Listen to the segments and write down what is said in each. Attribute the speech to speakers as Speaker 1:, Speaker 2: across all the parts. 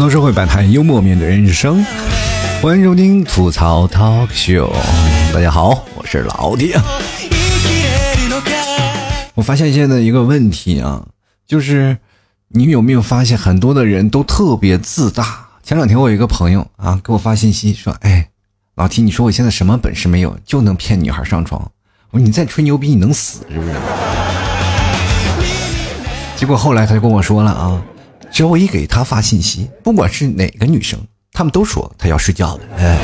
Speaker 1: 头社会百态，幽默面对人生。欢迎收听吐槽 talk show。大家好，我是老弟。我发现现在一个问题啊，就是你有没有发现很多的人都特别自大？前两天我有一个朋友啊，给我发信息说：“哎，老提，你说我现在什么本事没有，就能骗女孩上床。”我说：“你再吹牛逼，你能死是不是？”结果后来他就跟我说了啊。只要我一给他发信息，不管是哪个女生，他们都说他要睡觉了。哎，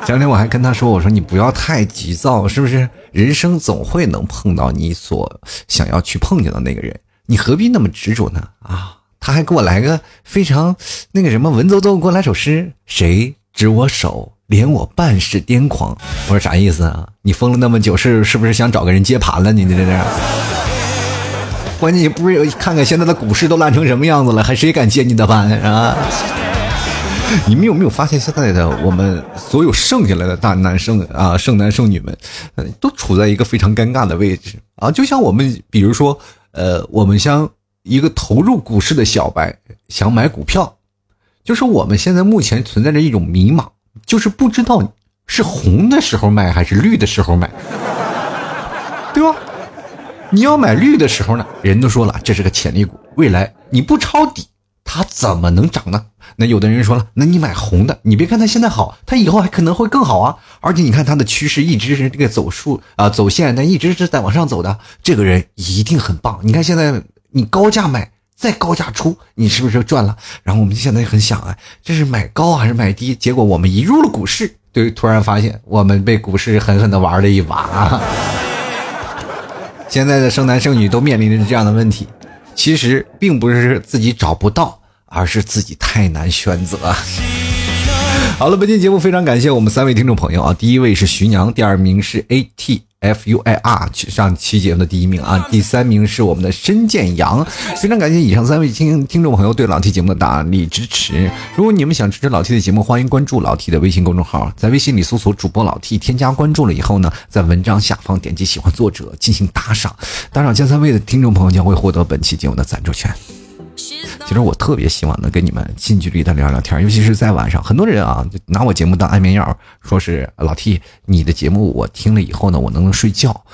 Speaker 1: 前两天我还跟他说：“我说你不要太急躁，是不是？人生总会能碰到你所想要去碰见的那个人，你何必那么执着呢？”啊，他还给我来个非常那个什么文绉绉，给我来首诗：“谁执我手，连我半世癫狂。”我说啥意思啊？你疯了那么久，是是不是想找个人接盘了？你这这。关键你不是看看现在的股市都烂成什么样子了，还谁敢接你的班啊？你们有没有发现现在的我们所有剩下来的大男生啊，剩男剩女们，都处在一个非常尴尬的位置啊？就像我们，比如说，呃，我们像一个投入股市的小白想买股票，就是我们现在目前存在着一种迷茫，就是不知道是红的时候买还是绿的时候买，对吧？你要买绿的时候呢，人都说了这是个潜力股，未来你不抄底，它怎么能涨呢？那有的人说了，那你买红的，你别看它现在好，它以后还可能会更好啊！而且你看它的趋势一直是这个走数啊走线，它一直是在往上走的，这个人一定很棒。你看现在你高价买，再高价出，你是不是赚了？然后我们现在很想啊，这是买高还是买低？结果我们一入了股市，对突然发现我们被股市狠狠的玩了一把啊！现在的生男生女都面临着这样的问题，其实并不是自己找不到，而是自己太难选择。好了，本期节目非常感谢我们三位听众朋友啊，第一位是徐娘，第二名是 AT。F U I R 上期节目的第一名啊，第三名是我们的申建阳，非常感谢以上三位听听众朋友对老 T 节目的大力支持。如果你们想支持老 T 的节目，欢迎关注老 T 的微信公众号，在微信里搜索主播老 T，添加关注了以后呢，在文章下方点击喜欢作者进行打赏，打赏前三位的听众朋友将会获得本期节目的赞助权。其实我特别希望能跟你们近距离的聊聊天，尤其是在晚上，很多人啊拿我节目当安眠药，说是老 T，你的节目我听了以后呢，我能睡觉。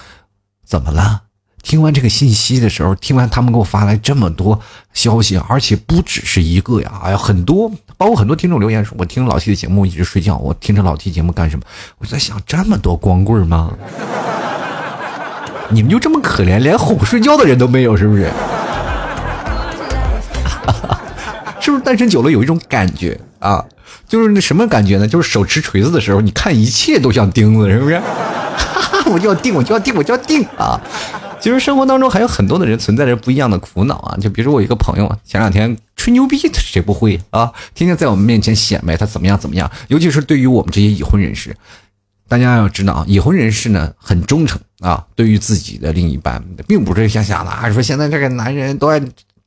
Speaker 1: 怎么了？听完这个信息的时候，听完他们给我发来这么多消息，而且不只是一个呀，哎呀，很多，包括很多听众留言说，我听老 T 的节目一直睡觉，我听着老 T 节目干什么？我在想，这么多光棍吗？你们就这么可怜，连哄睡觉的人都没有，是不是？是不是单身久了有一种感觉啊？就是那什么感觉呢？就是手持锤子的时候，你看一切都像钉子，是不是？我就要定，我就要定，我就要定啊！其实生活当中还有很多的人存在着不一样的苦恼啊。就比如说我一个朋友，前两天吹牛逼，谁不会啊？天天在我们面前显摆他怎么样怎么样。尤其是对于我们这些已婚人士，大家要知道啊，已婚人士呢很忠诚啊，对于自己的另一半，并不是像想的啊，说现在这个男人都爱。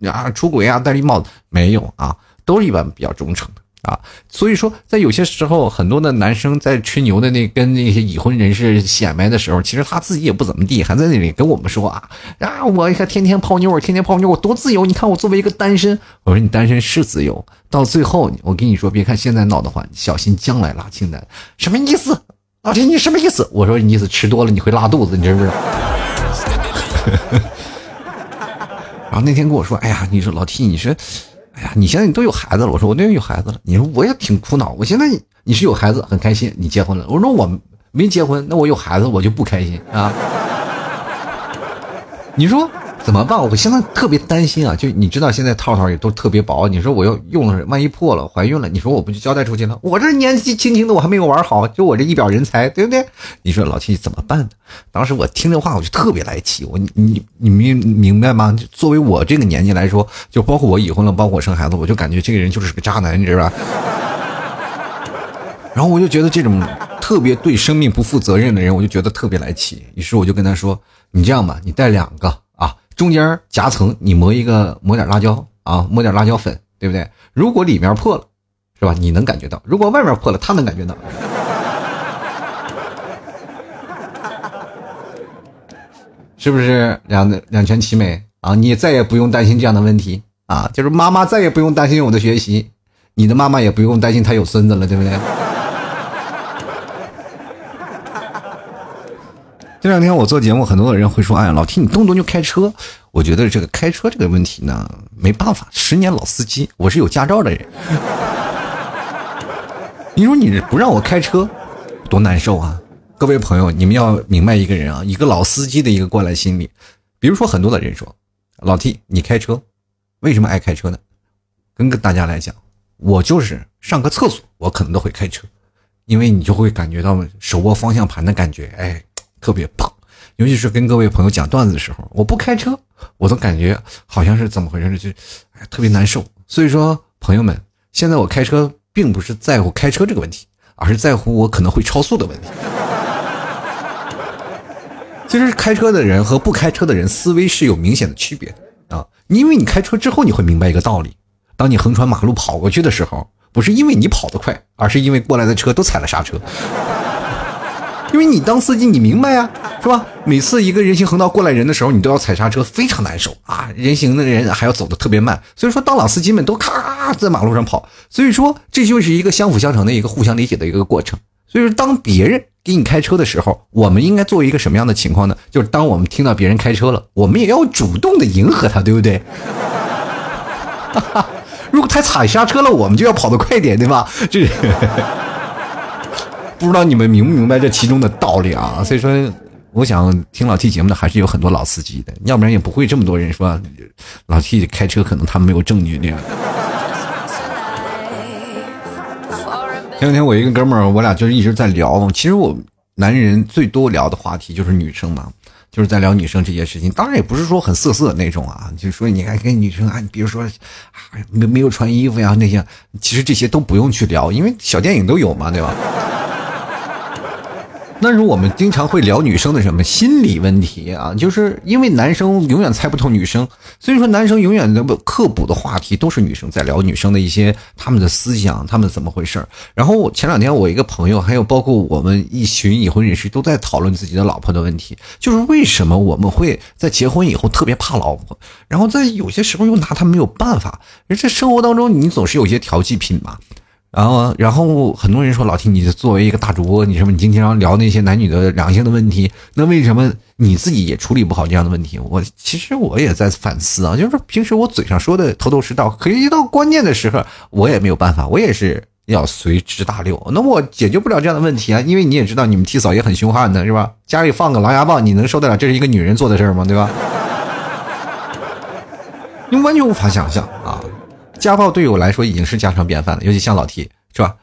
Speaker 1: 啊，出轨啊，戴绿帽子没有啊，都是一般比较忠诚的啊。所以说，在有些时候，很多的男生在吹牛的那跟那些已婚人士显摆的时候，其实他自己也不怎么地，还在那里跟我们说啊啊，我一看天天泡妞，我天天泡妞，我多自由。你看我作为一个单身，我说你单身是自由，到最后我跟你说，别看现在闹得欢，小心将来拉清单。什么意思？老铁，你什么意思？我说你意思吃多了你会拉肚子，你知不知道？然后那天跟我说：“哎呀，你说老 T，你说，哎呀，你现在你都有孩子了。”我说：“我那有孩子了。”你说我也挺苦恼。我现在你是有孩子很开心，你结婚了。我说我没结婚，那我有孩子我就不开心啊。你说。怎么办？我现在特别担心啊！就你知道，现在套套也都特别薄。你说我要用了，万一破了，怀孕了，你说我不就交代出去了？我这年纪轻轻的，我还没有玩好，就我这一表人才，对不对？你说老七怎么办？当时我听这话，我就特别来气。我你你明明白吗？作为我这个年纪来说，就包括我已婚了，包括我生孩子，我就感觉这个人就是个渣男，你知道吧？然后我就觉得这种特别对生命不负责任的人，我就觉得特别来气。于是我就跟他说：“你这样吧，你带两个。”中间夹层，你磨一个，抹点辣椒啊，抹点辣椒粉，对不对？如果里面破了，是吧？你能感觉到；如果外面破了，他能感觉到，是不是两两全其美啊？你再也不用担心这样的问题啊，就是妈妈再也不用担心我的学习，你的妈妈也不用担心她有孙子了，对不对？这两天我做节目，很多的人会说：“哎呀，老 T 你动不动就开车。”我觉得这个开车这个问题呢，没办法，十年老司机，我是有驾照的人。你说你不让我开车，多难受啊！各位朋友，你们要明白一个人啊，一个老司机的一个过来心理。比如说，很多的人说：“老 T 你开车，为什么爱开车呢？”跟大家来讲，我就是上个厕所，我可能都会开车，因为你就会感觉到手握方向盘的感觉，哎。特别棒，尤其是跟各位朋友讲段子的时候，我不开车，我都感觉好像是怎么回事就，哎，特别难受。所以说，朋友们，现在我开车并不是在乎开车这个问题，而是在乎我可能会超速的问题。其实开车的人和不开车的人思维是有明显的区别的啊，因为你开车之后你会明白一个道理：当你横穿马路跑过去的时候，不是因为你跑得快，而是因为过来的车都踩了刹车。因为你当司机，你明白呀，是吧？每次一个人行横道过来人的时候，你都要踩刹车，非常难受啊！人行的人还要走的特别慢，所以说当老司机们都咔在马路上跑，所以说这就是一个相辅相成的一个互相理解的一个过程。所以说，当别人给你开车的时候，我们应该做一个什么样的情况呢？就是当我们听到别人开车了，我们也要主动的迎合他，对不对？如果他踩刹车了，我们就要跑得快点，对吧？这。不知道你们明不明白这其中的道理啊？所以说，我想听老 T 节目的还是有很多老司机的，要不然也不会这么多人说老 T 开车可能他们没有证据那样。前两天我一个哥们儿，我俩就是一直在聊。其实我男人最多聊的话题就是女生嘛，就是在聊女生这些事情。当然也不是说很色色那种啊，就是说你还跟女生啊，比如说没没有穿衣服呀那些，其实这些都不用去聊，因为小电影都有嘛，对吧？那是我们经常会聊女生的什么心理问题啊？就是因为男生永远猜不透女生，所以说男生永远的刻补的话题都是女生在聊女生的一些他们的思想，他们怎么回事然后前两天我一个朋友，还有包括我们一群已婚人士都在讨论自己的老婆的问题，就是为什么我们会在结婚以后特别怕老婆，然后在有些时候又拿他没有办法，而在生活当中你总是有些调剂品嘛。然后，然后很多人说老听你作为一个大主播，你什么你经常聊那些男女的两性的问题，那为什么你自己也处理不好这样的问题？我其实我也在反思啊，就是平时我嘴上说的头头是道，可一到关键的时候，我也没有办法，我也是要随之大流。那我解决不了这样的问题啊，因为你也知道，你们替嫂也很凶悍的是吧？家里放个狼牙棒，你能受得了？这是一个女人做的事儿吗？对吧？你完全无法想象啊。家暴对我来说已经是家常便饭了，尤其像老 T 是吧？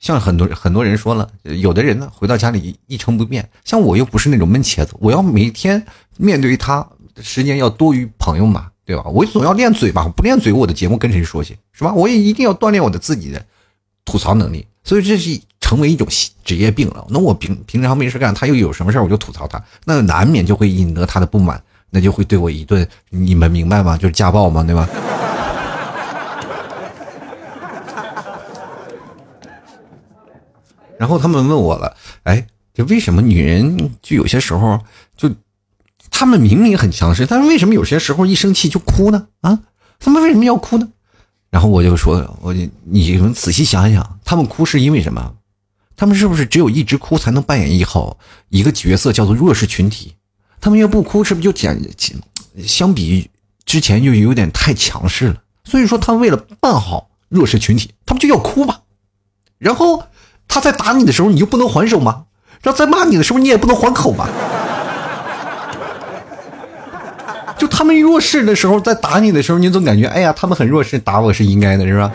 Speaker 1: 像很多很多人说了，有的人呢回到家里一成不变，像我又不是那种闷茄子，我要每天面对他时间要多于朋友嘛，对吧？我总要练嘴吧，不练嘴我的节目跟谁说去是吧？我也一定要锻炼我的自己的吐槽能力，所以这是成为一种职业病了。那我平平常没事干，他又有什么事我就吐槽他，那难免就会引得他的不满，那就会对我一顿，你们明白吗？就是家暴嘛，对吧？然后他们问我了，哎，这为什么女人就有些时候就，他们明明很强势，但是为什么有些时候一生气就哭呢？啊，他们为什么要哭呢？然后我就说，我就你们仔细想想，他们哭是因为什么？他们是不是只有一直哭才能扮演一好一个角色，叫做弱势群体？他们要不哭，是不是就简相比之前就有点太强势了？所以说，他们为了扮好弱势群体，他们就要哭吧，然后。他在打你的时候，你就不能还手吗？然后在骂你的时候，你也不能还口吗？就他们弱势的时候，在打你的时候，你总感觉，哎呀，他们很弱势，打我是应该的，是吧？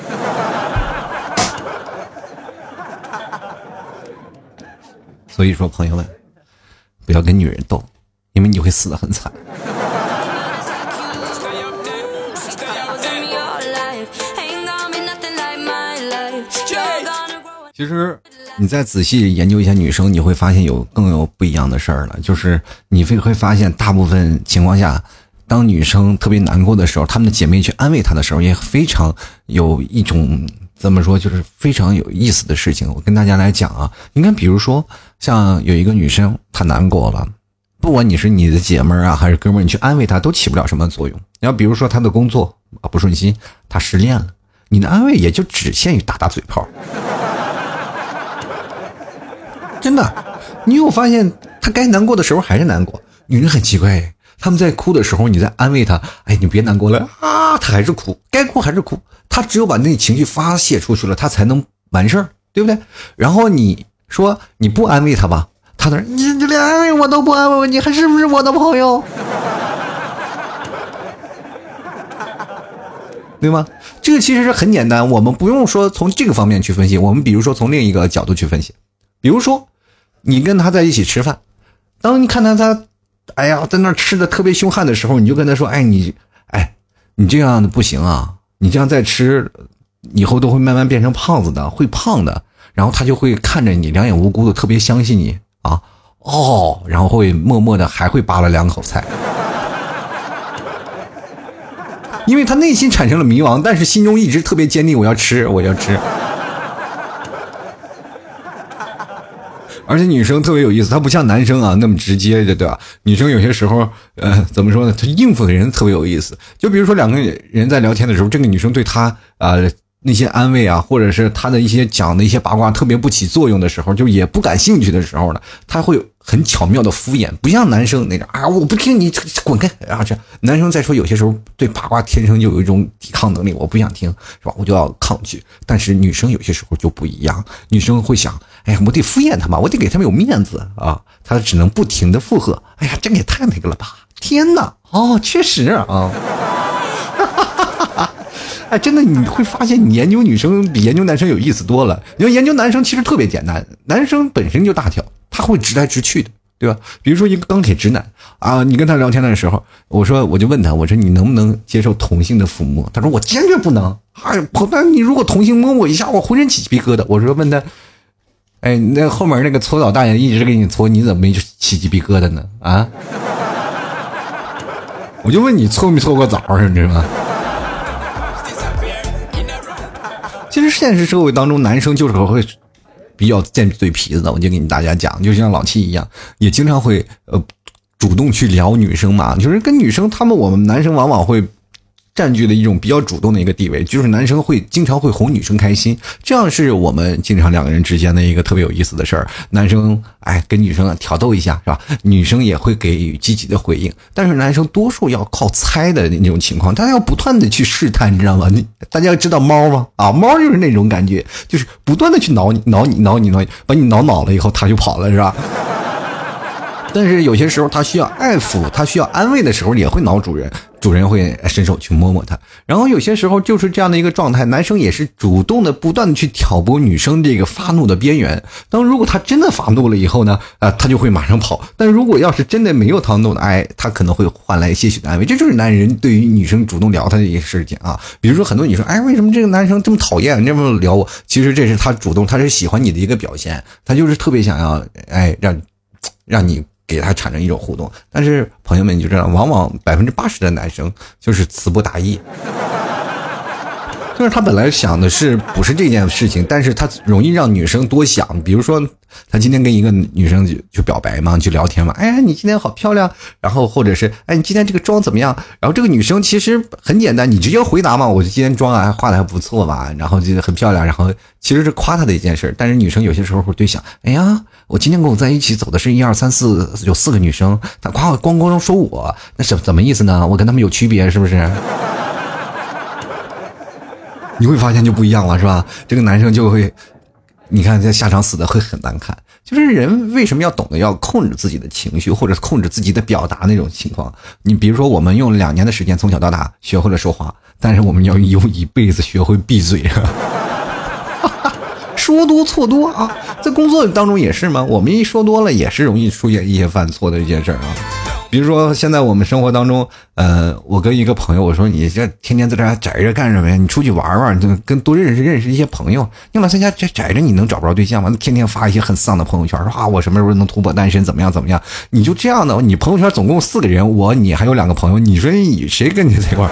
Speaker 1: 所以说，朋友们，不要跟女人斗，因为你会死的很惨。其实，你再仔细研究一下女生，你会发现有更有不一样的事儿了。就是你会会发现，大部分情况下，当女生特别难过的时候，她们的姐妹去安慰她的时候，也非常有一种怎么说，就是非常有意思的事情。我跟大家来讲啊，你看，比如说像有一个女生她难过了，不管你是你的姐们儿啊，还是哥们儿，你去安慰他都起不了什么作用。你要比如说他的工作啊不顺心，他失恋了，你的安慰也就只限于打打嘴炮。真的，你有发现他该难过的时候还是难过？女人很奇怪，他们在哭的时候，你在安慰他，哎，你别难过了啊，他还是哭，该哭还是哭。他只有把那情绪发泄出去了，他才能完事儿，对不对？然后你说你不安慰他吧，他那你你连安慰我都不安慰我，你还是不是我的朋友？对吗？这个其实是很简单，我们不用说从这个方面去分析，我们比如说从另一个角度去分析，比如说你跟他在一起吃饭，当你看到他，哎呀，在那吃的特别凶悍的时候，你就跟他说，哎，你，哎，你这样的不行啊。你这样再吃，以后都会慢慢变成胖子的，会胖的。然后他就会看着你，两眼无辜的，特别相信你啊，哦，然后会默默的还会扒了两口菜，因为他内心产生了迷茫，但是心中一直特别坚定，我要吃，我要吃。而且女生特别有意思，她不像男生啊那么直接的，对吧？女生有些时候，呃，怎么说呢？她应付的人特别有意思。就比如说两个人在聊天的时候，这个女生对她啊。那些安慰啊，或者是她的一些讲的一些八卦特别不起作用的时候，就也不感兴趣的时候呢，她会很巧妙的敷衍，不像男生那种啊，我不听你滚开啊！这男生再说有些时候对八卦天生就有一种抵抗能力，我不想听是吧？我就要抗拒。但是女生有些时候就不一样，女生会想，哎呀，我得敷衍他嘛，我得给他们有面子啊，他只能不停的附和。哎呀，这个也太那个了吧！天哪，哦，确实啊。哎，真的，你会发现你研究女生比研究男生有意思多了。你要研究男生其实特别简单，男生本身就大条，他会直来直去的，对吧？比如说一个钢铁直男啊，你跟他聊天的时候，我说我就问他，我说你能不能接受同性的抚摸？他说我坚决不能。哎，那你如果同性摸我一下，我浑身起鸡皮疙瘩。我说问他，哎，那后面那个搓澡大爷一直给你搓，你怎么没起鸡皮疙瘩呢？啊？我就问你搓没搓过澡，你知道吗？其实现实社会当中，男生就是会比较贱嘴皮子的。我就跟大家讲，就像老七一样，也经常会呃主动去聊女生嘛。就是跟女生，他们我们男生往往会。占据了一种比较主动的一个地位，就是男生会经常会哄女生开心，这样是我们经常两个人之间的一个特别有意思的事儿。男生哎跟女生挑逗一下是吧？女生也会给予积极的回应，但是男生多数要靠猜的那种情况，他要不断的去试探，你知道吗？你大家知道猫吗？啊，猫就是那种感觉，就是不断的去挠你、挠你、挠你、挠你，把你挠恼了以后，他就跑了，是吧？但是有些时候他需要爱抚，他需要安慰的时候，也会挠主人。主人会伸手去摸摸它，然后有些时候就是这样的一个状态，男生也是主动的、不断的去挑拨女生这个发怒的边缘。当如果他真的发怒了以后呢，呃，他就会马上跑。但如果要是真的没有他怒的，哎，他可能会换来些许的安慰。这就是男人对于女生主动聊他的一个事情啊。比如说很多女生，哎，为什么这个男生这么讨厌，这么聊我？其实这是他主动，他是喜欢你的一个表现，他就是特别想要，哎，让，让你。给他产生一种互动，但是朋友们你就知道，往往百分之八十的男生就是词不达意，就是他本来想的是不是这件事情，但是他容易让女生多想，比如说他今天跟一个女生就就表白嘛，就聊天嘛，哎你今天好漂亮，然后或者是哎你今天这个妆怎么样？然后这个女生其实很简单，你直接回答嘛，我今天妆啊化的还不错吧，然后就很漂亮，然后其实是夸她的一件事，但是女生有些时候会对想，哎呀。我今天跟我在一起走的是一二三四，有四个女生，她夸我光光说我，那什怎么意思呢？我跟他们有区别是不是？你会发现就不一样了，是吧？这个男生就会，你看这下场死的会很难看。就是人为什么要懂得要控制自己的情绪，或者控制自己的表达那种情况？你比如说，我们用两年的时间从小到大学会了说话，但是我们要用一辈子学会闭嘴。说多错多啊，在工作当中也是吗？我们一说多了，也是容易出现一些犯错的一件事儿啊。比如说，现在我们生活当中，呃，我跟一个朋友我说：“你这天天在这宅着干什么呀？你出去玩玩，就跟多认识认识一些朋友。你老在家宅宅着，你能找不着对象吗？天天发一些很丧的朋友圈，说啊，我什么时候能突破单身？怎么样怎么样？你就这样的，你朋友圈总共四个人，我你还有两个朋友，你说你谁跟你在一块儿？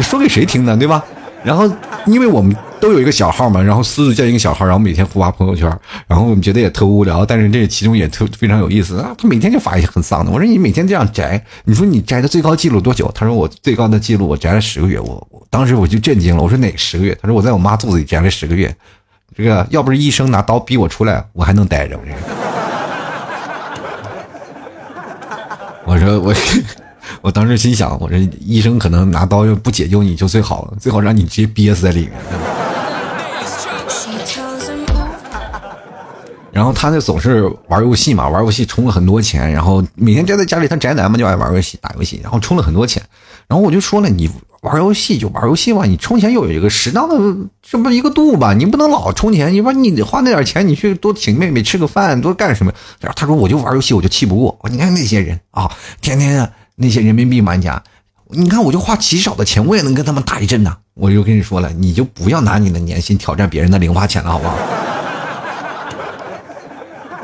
Speaker 1: 说给谁听呢？对吧？”然后因为我们都有一个小号嘛，然后私自建一个小号，然后每天互发朋友圈，然后我们觉得也特无聊，但是这其中也特非常有意思啊。他每天就发一些很丧的，我说你每天这样宅，你说你宅的最高记录多久？他说我最高的记录我宅了十个月，我我当时我就震惊了，我说哪十个月？他说我在我妈肚子里宅了十个月，这个要不是医生拿刀逼我出来，我还能待着。我说我。我当时心想，我这医生可能拿刀要不解救你就最好了，最好让你直接憋死在里面。然后他那总是玩游戏嘛，玩游戏充了很多钱，然后每天宅在家里，他宅男嘛就爱玩游戏打游戏，然后充了很多钱。然后我就说了，你玩游戏就玩游戏嘛，你充钱又有一个适当的这么一个度吧，你不能老充钱。你说你花那点钱，你去多请妹妹吃个饭，多干什么？然后他说我就玩游戏，我就气不过。你看那些人啊，天天。那些人民币玩家，你看我就花极少的钱，我也能跟他们打一阵呐。我就跟你说了，你就不要拿你的年薪挑战别人的零花钱了，好不好？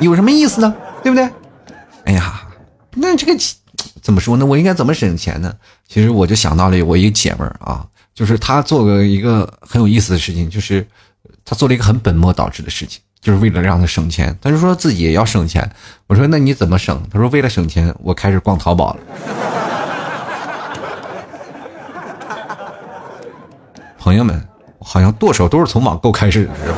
Speaker 1: 有什么意思呢？对不对？哎呀，那这个怎么说呢？我应该怎么省钱呢？其实我就想到了我一个姐们儿啊，就是她做了一个很有意思的事情，就是她做了一个很本末倒置的事情。就是为了让他省钱，他就说自己也要省钱。我说那你怎么省？他说为了省钱，我开始逛淘宝了。朋友们，好像剁手都是从网购开始的，是吧？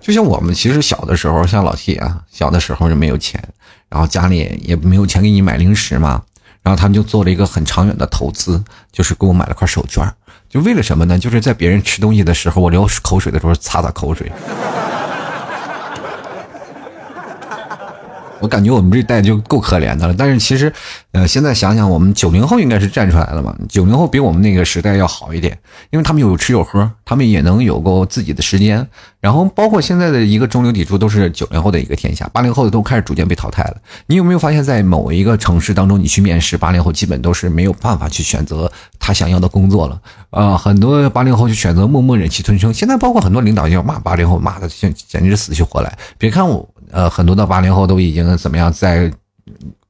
Speaker 1: 就像我们其实小的时候，像老谢啊，小的时候就没有钱，然后家里也没有钱给你买零食嘛，然后他们就做了一个很长远的投资，就是给我买了块手绢。就为了什么呢？就是在别人吃东西的时候，我流口水的时候擦擦口水。我感觉我们这代就够可怜的了，但是其实，呃，现在想想，我们九零后应该是站出来了嘛。九零后比我们那个时代要好一点，因为他们有吃有喝，他们也能有够自己的时间。然后，包括现在的一个中流砥柱，都是九零后的一个天下，八零后的都开始逐渐被淘汰了。你有没有发现，在某一个城市当中，你去面试，八零后基本都是没有办法去选择他想要的工作了。啊，很多八零后就选择默默忍气吞声。现在包括很多领导要骂八零后，骂的简简直是死去活来。别看我。呃，很多的八零后都已经怎么样，在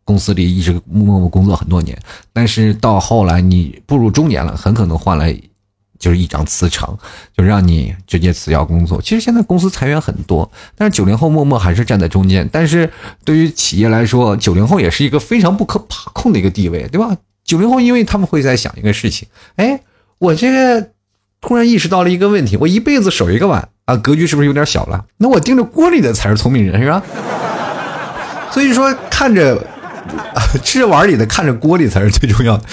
Speaker 1: 公司里一直默默工作很多年，但是到后来你步入中年了，很可能换来就是一张辞呈，就让你直接辞掉工作。其实现在公司裁员很多，但是九零后默默还是站在中间。但是对于企业来说，九零后也是一个非常不可把控的一个地位，对吧？九零后因为他们会在想一个事情，哎，我这个突然意识到了一个问题，我一辈子守一个碗。啊，格局是不是有点小了？那我盯着锅里的才是聪明人，是吧？所以说，看着吃着碗里的，看着锅里才是最重要的。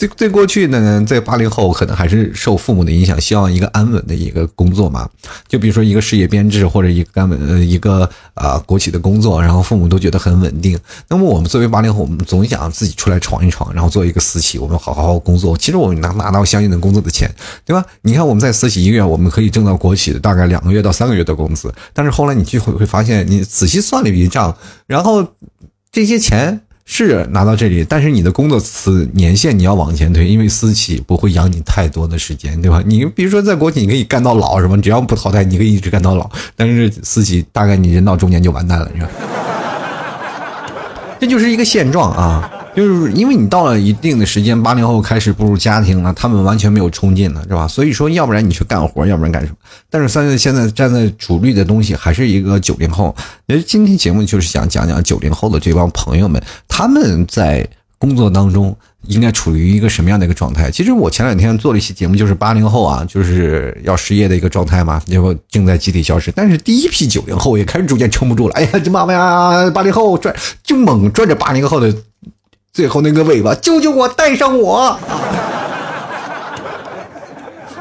Speaker 1: 对对，过去呢，在八零后可能还是受父母的影响，希望一个安稳的一个工作嘛。就比如说一个事业编制或者一个安稳呃一个啊国企的工作，然后父母都觉得很稳定。那么我们作为八零后，我们总想自己出来闯一闯，然后做一个私企，我们好好工作。其实我们拿拿到相应的工作的钱，对吧？你看我们在私企一个月，我们可以挣到国企的大概两个月到三个月的工资。但是后来你就会会发现，你仔细算了一笔账，然后这些钱。是拿到这里，但是你的工作此年限你要往前推，因为私企不会养你太多的时间，对吧？你比如说在国企，你可以干到老，什么只要不淘汰，你可以一直干到老。但是私企大概你人到中年就完蛋了，是吧？这就是一个现状啊。就是因为你到了一定的时间，八零后开始步入家庭了，他们完全没有冲劲了，是吧？所以说，要不然你去干活，要不然干什么？但是三月现在站在主力的东西还是一个九零后。为今天节目就是想讲讲九零后的这帮朋友们，他们在工作当中应该处于一个什么样的一个状态？其实我前两天做了一期节目，就是八零后啊，就是要失业的一个状态嘛，结果正在集体消失。但是第一批九零后也开始逐渐撑不住了，哎呀，这妈妈呀，八零后转就猛转着八零后的。最后那个尾巴，救救我，带上我，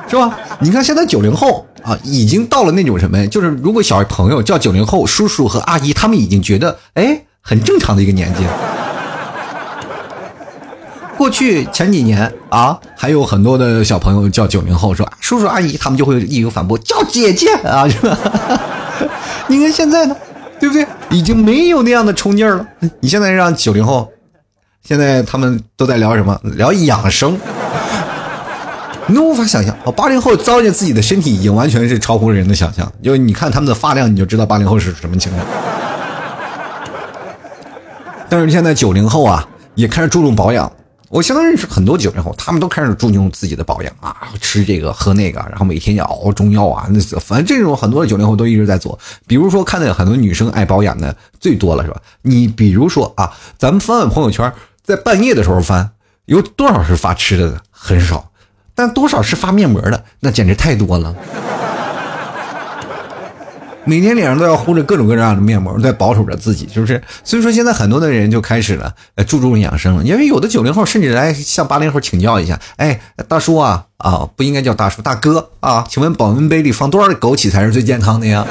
Speaker 1: 是吧？你看现在九零后啊，已经到了那种什么呀，就是如果小朋友叫九零后叔叔和阿姨，他们已经觉得哎很正常的一个年纪。过去前几年啊，还有很多的小朋友叫九零后，说叔叔阿姨，他们就会义有反驳，叫姐姐啊，是吧？你看现在呢，对不对？已经没有那样的冲劲儿了。你现在让九零后。现在他们都在聊什么？聊养生。你无法想象，哦，八零后糟践自己的身体已经完全是超乎人的想象。就你看他们的发量，你就知道八零后是什么情况。但是现在九零后啊，也开始注重保养。我相当认识很多九零后，他们都开始注重自己的保养啊，吃这个喝那个，然后每天要熬中药啊，那反正这种很多的九零后都一直在做。比如说，看到有很多女生爱保养的最多了，是吧？你比如说啊，咱们翻翻朋友圈，在半夜的时候翻，有多少是发吃的的？很少，但多少是发面膜的？那简直太多了。每天脸上都要糊着各种各样的面膜，在保守着自己，是不是？所以说现在很多的人就开始了，呃，注重养生了。因为有的九零后甚至来向八零后请教一下，哎，大叔啊，啊，不应该叫大叔，大哥啊，请问保温杯里放多少枸杞才是最健康的呀？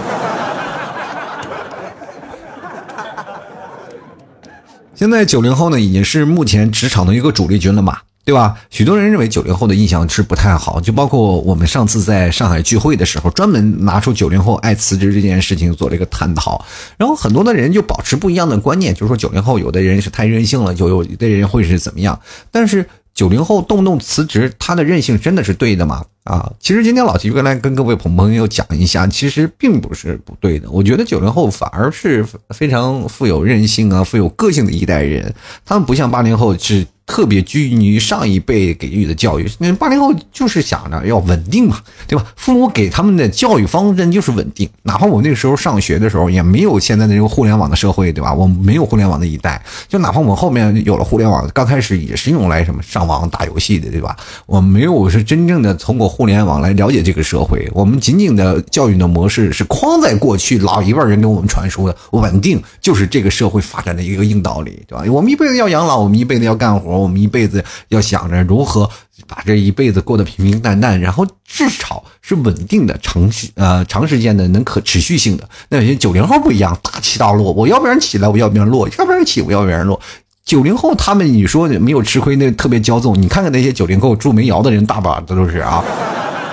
Speaker 1: 现在九零后呢，已经是目前职场的一个主力军了嘛。对吧？许多人认为九零后的印象是不太好，就包括我们上次在上海聚会的时候，专门拿出九零后爱辞职这件事情做了一个探讨。然后很多的人就保持不一样的观念，就是说九零后有的人是太任性了，就有的人会是怎么样。但是九零后动不动辞职，他的任性真的是对的吗？啊，其实今天老齐就来跟各位朋朋友讲一下，其实并不是不对的。我觉得九零后反而是非常富有韧性啊、富有个性的一代人，他们不像八零后是。特别拘泥于上一辈给予的教育，那八零后就是想着要稳定嘛，对吧？父母给他们的教育方针就是稳定，哪怕我那时候上学的时候也没有现在的这个互联网的社会，对吧？我没有互联网的一代，就哪怕我们后面有了互联网，刚开始也是用来什么上网打游戏的，对吧？我没有是真正的通过互联网来了解这个社会，我们仅仅的教育的模式是框在过去老一辈人给我们传输的稳定，就是这个社会发展的一个硬道理，对吧？我们一辈子要养老，我们一辈子要干活。我们一辈子要想着如何把这一辈子过得平平淡淡，然后至少是稳定的、长时呃长时间的、能可持续性的。那有些九零后不一样，大起大落，我要不然起来，我要不然落，要不然起，我要不然落。九零后他们，你说没有吃亏，那特别骄纵。你看看那些九零后住煤窑的人，大把的都是啊，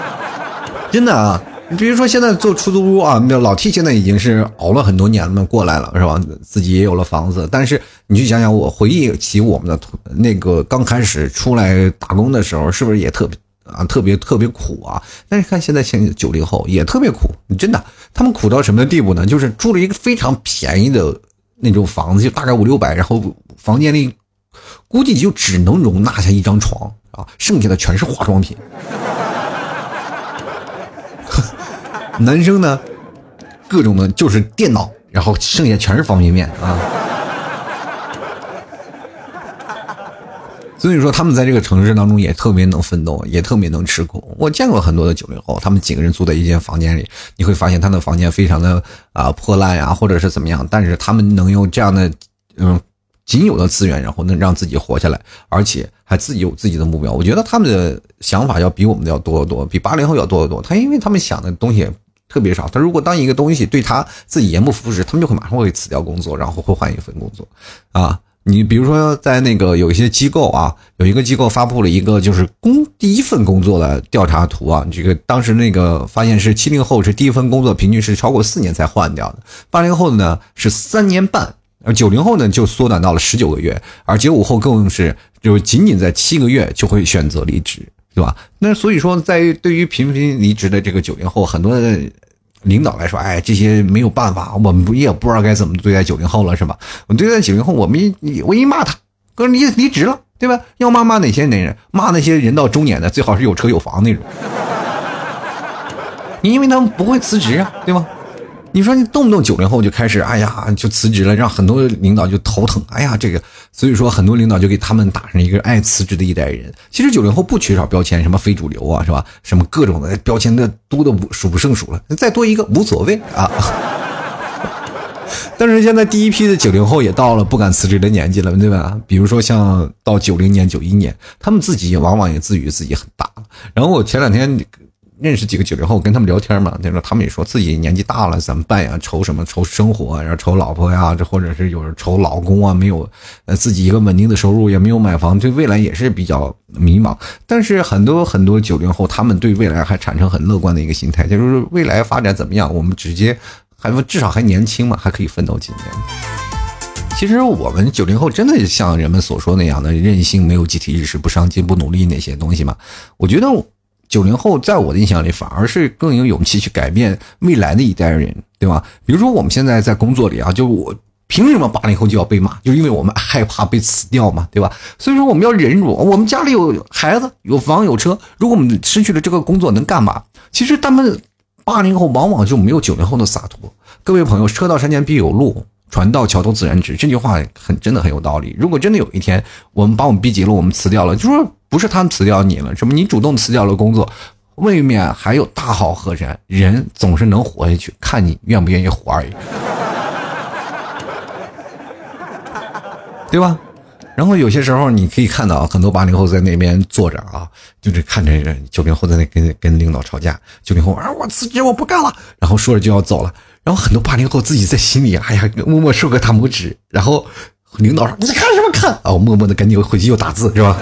Speaker 1: 真的啊。你比如说，现在做出租屋啊，那老 T 现在已经是熬了很多年了过来了，是吧？自己也有了房子。但是你去想想，我回忆起我们的那个刚开始出来打工的时候，是不是也特别啊，特别特别苦啊？但是看现在现九零后也特别苦，真的，他们苦到什么地步呢？就是住了一个非常便宜的那种房子，就大概五六百，然后房间里估计就只能容纳下一张床啊，剩下的全是化妆品。男生呢，各种的就是电脑，然后剩下全是方便面啊。所以说，他们在这个城市当中也特别能奋斗，也特别能吃苦。我见过很多的九零后，他们几个人住在一间房间里，你会发现他的房间非常的啊破烂呀，或者是怎么样，但是他们能用这样的嗯仅有的资源，然后能让自己活下来，而且还自己有自己的目标。我觉得他们的想法要比我们的要多得多，比八零后要多得多。他因为他们想的东西。特别少。他如果当一个东西对他自己言不符时，他们就会马上会辞掉工作，然后会换一份工作。啊，你比如说在那个有一些机构啊，有一个机构发布了一个就是工第一份工作的调查图啊，这个当时那个发现是七零后是第一份工作平均是超过四年才换掉的，八零后呢是三年半，而九零后呢就缩短到了十九个月，而九五后更是就仅仅在七个月就会选择离职。对吧？那所以说，在于对于频频离职的这个九零后，很多领导来说，哎，这些没有办法，我们不也不知道该怎么对待九零后了，是吧？我对待九零后，我们一我一骂他，哥你离职了，对吧？要骂骂哪些男人？骂那些人到中年的，最好是有车有房那种。你因为他们不会辞职啊，对吗？你说你动不动九零后就开始，哎呀，就辞职了，让很多领导就头疼。哎呀，这个，所以说很多领导就给他们打上一个爱辞职的一代人。其实九零后不缺少标签，什么非主流啊，是吧？什么各种的标签的多的数不胜数了，再多一个无所谓啊。但是现在第一批的九零后也到了不敢辞职的年纪了，对吧？比如说像到九零年、九一年，他们自己也往往也自诩自己很大。然后我前两天。认识几个九零后，跟他们聊天嘛，就说他们也说自己年纪大了怎么办呀？愁什么？愁生活，然后愁老婆呀，这或者是有人愁老公啊，没有呃自己一个稳定的收入，也没有买房，对未来也是比较迷茫。但是很多很多九零后，他们对未来还产生很乐观的一个心态，就是未来发展怎么样，我们直接还至少还年轻嘛，还可以奋斗几年。其实我们九零后真的像人们所说那样的任性，没有集体意识，不上进，不努力那些东西吗？我觉得。九零后在我的印象里，反而是更有勇气去改变未来的一代人，对吧？比如说我们现在在工作里啊，就我凭什么八零后就要被骂？就因为我们害怕被辞掉嘛，对吧？所以说我们要忍辱。我们家里有孩子，有房有车，如果我们失去了这个工作，能干嘛？其实他们八零后往往就没有九零后的洒脱。各位朋友，车到山前必有路，船到桥头自然直。这句话很真的很有道理。如果真的有一天我们把我们逼急了，我们辞掉了，就说不是他们辞掉你了，什么你主动辞掉了工作，未免还有大好河山，人总是能活下去，看你愿不愿意活而已。对吧？然后有些时候你可以看到很多八零后在那边坐着啊，就是看着九零后在那跟跟领导吵架。九零后啊，我辞职，我不干了。然后说着就要走了。然后很多八零后自己在心里，哎呀，默默竖个大拇指。然后领导说：“你看什么看？”啊，我默默的赶紧回去又打字，是吧？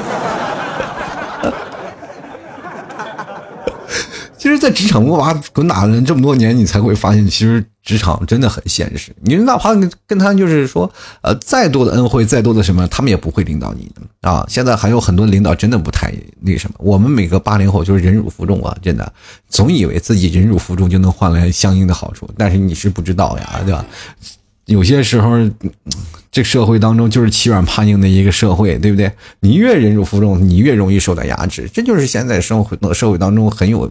Speaker 1: 其实，在职场摸爬滚打了这么多年，你才会发现，其实职场真的很现实。你哪怕跟他就是说，呃，再多的恩惠，再多的什么，他们也不会领导你的啊。现在还有很多领导真的不太那什么。我们每个八零后就是忍辱负重啊，真的，总以为自己忍辱负重就能换来相应的好处，但是你是不知道呀，对吧？有些时候，这社会当中就是欺软怕硬的一个社会，对不对？你越忍辱负重，你越容易受到压制。这就是现在生活社会当中很有。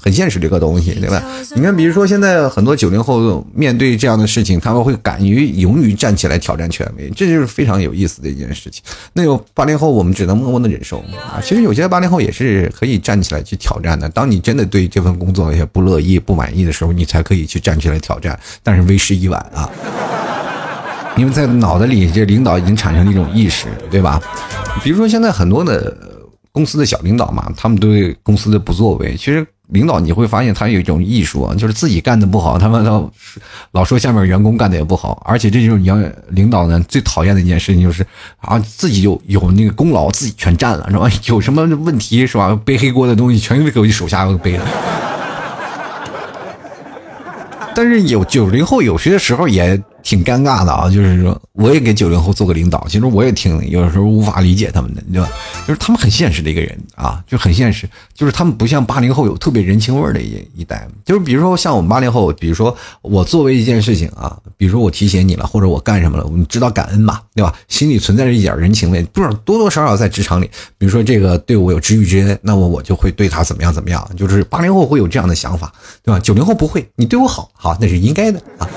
Speaker 1: 很现实这个东西，对吧？你看，比如说现在很多九零后面对这样的事情，他们会敢于勇于站起来挑战权威，这就是非常有意思的一件事情。那有八零后，我们只能默默的忍受啊。其实有些八零后也是可以站起来去挑战的。当你真的对这份工作也不乐意、不满意的时候，你才可以去站起来挑战。但是为时已晚啊，因为在脑子里，这领导已经产生了一种意识，对吧？比如说现在很多的公司的小领导嘛，他们对公司的不作为，其实。领导你会发现他有一种艺术啊，就是自己干的不好，他们老老说下面员工干的也不好，而且这种要领导呢最讨厌的一件事情就是啊自己有有那个功劳自己全占了是吧？有什么问题是吧？背黑锅的东西全给我手下背了。但是有九零后有些时候也。挺尴尬的啊，就是说，我也给九零后做个领导，其实我也挺有时候无法理解他们的，对吧？就是他们很现实的一个人啊，就很现实，就是他们不像八零后有特别人情味的一一代，就是比如说像我们八零后，比如说我作为一件事情啊，比如说我提携你了，或者我干什么了，我们知道感恩嘛，对吧？心里存在着一点人情味，不是多多少少在职场里，比如说这个对我有知遇之恩，那么我就会对他怎么样怎么样，就是八零后会有这样的想法，对吧？九零后不会，你对我好，好那是应该的啊。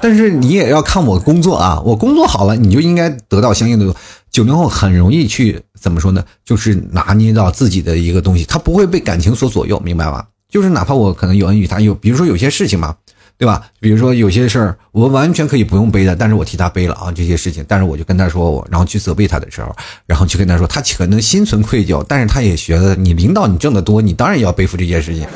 Speaker 1: 但是你也要看我工作啊，我工作好了，你就应该得到相应的。九零后很容易去怎么说呢？就是拿捏到自己的一个东西，他不会被感情所左右，明白吗？就是哪怕我可能有恩于他，有比如说有些事情嘛，对吧？比如说有些事儿我完全可以不用背的，但是我替他背了啊这些事情，但是我就跟他说我，然后去责备他的时候，然后去跟他说，他可能心存愧疚，但是他也觉得你领导你挣得多，你当然要背负这件事情。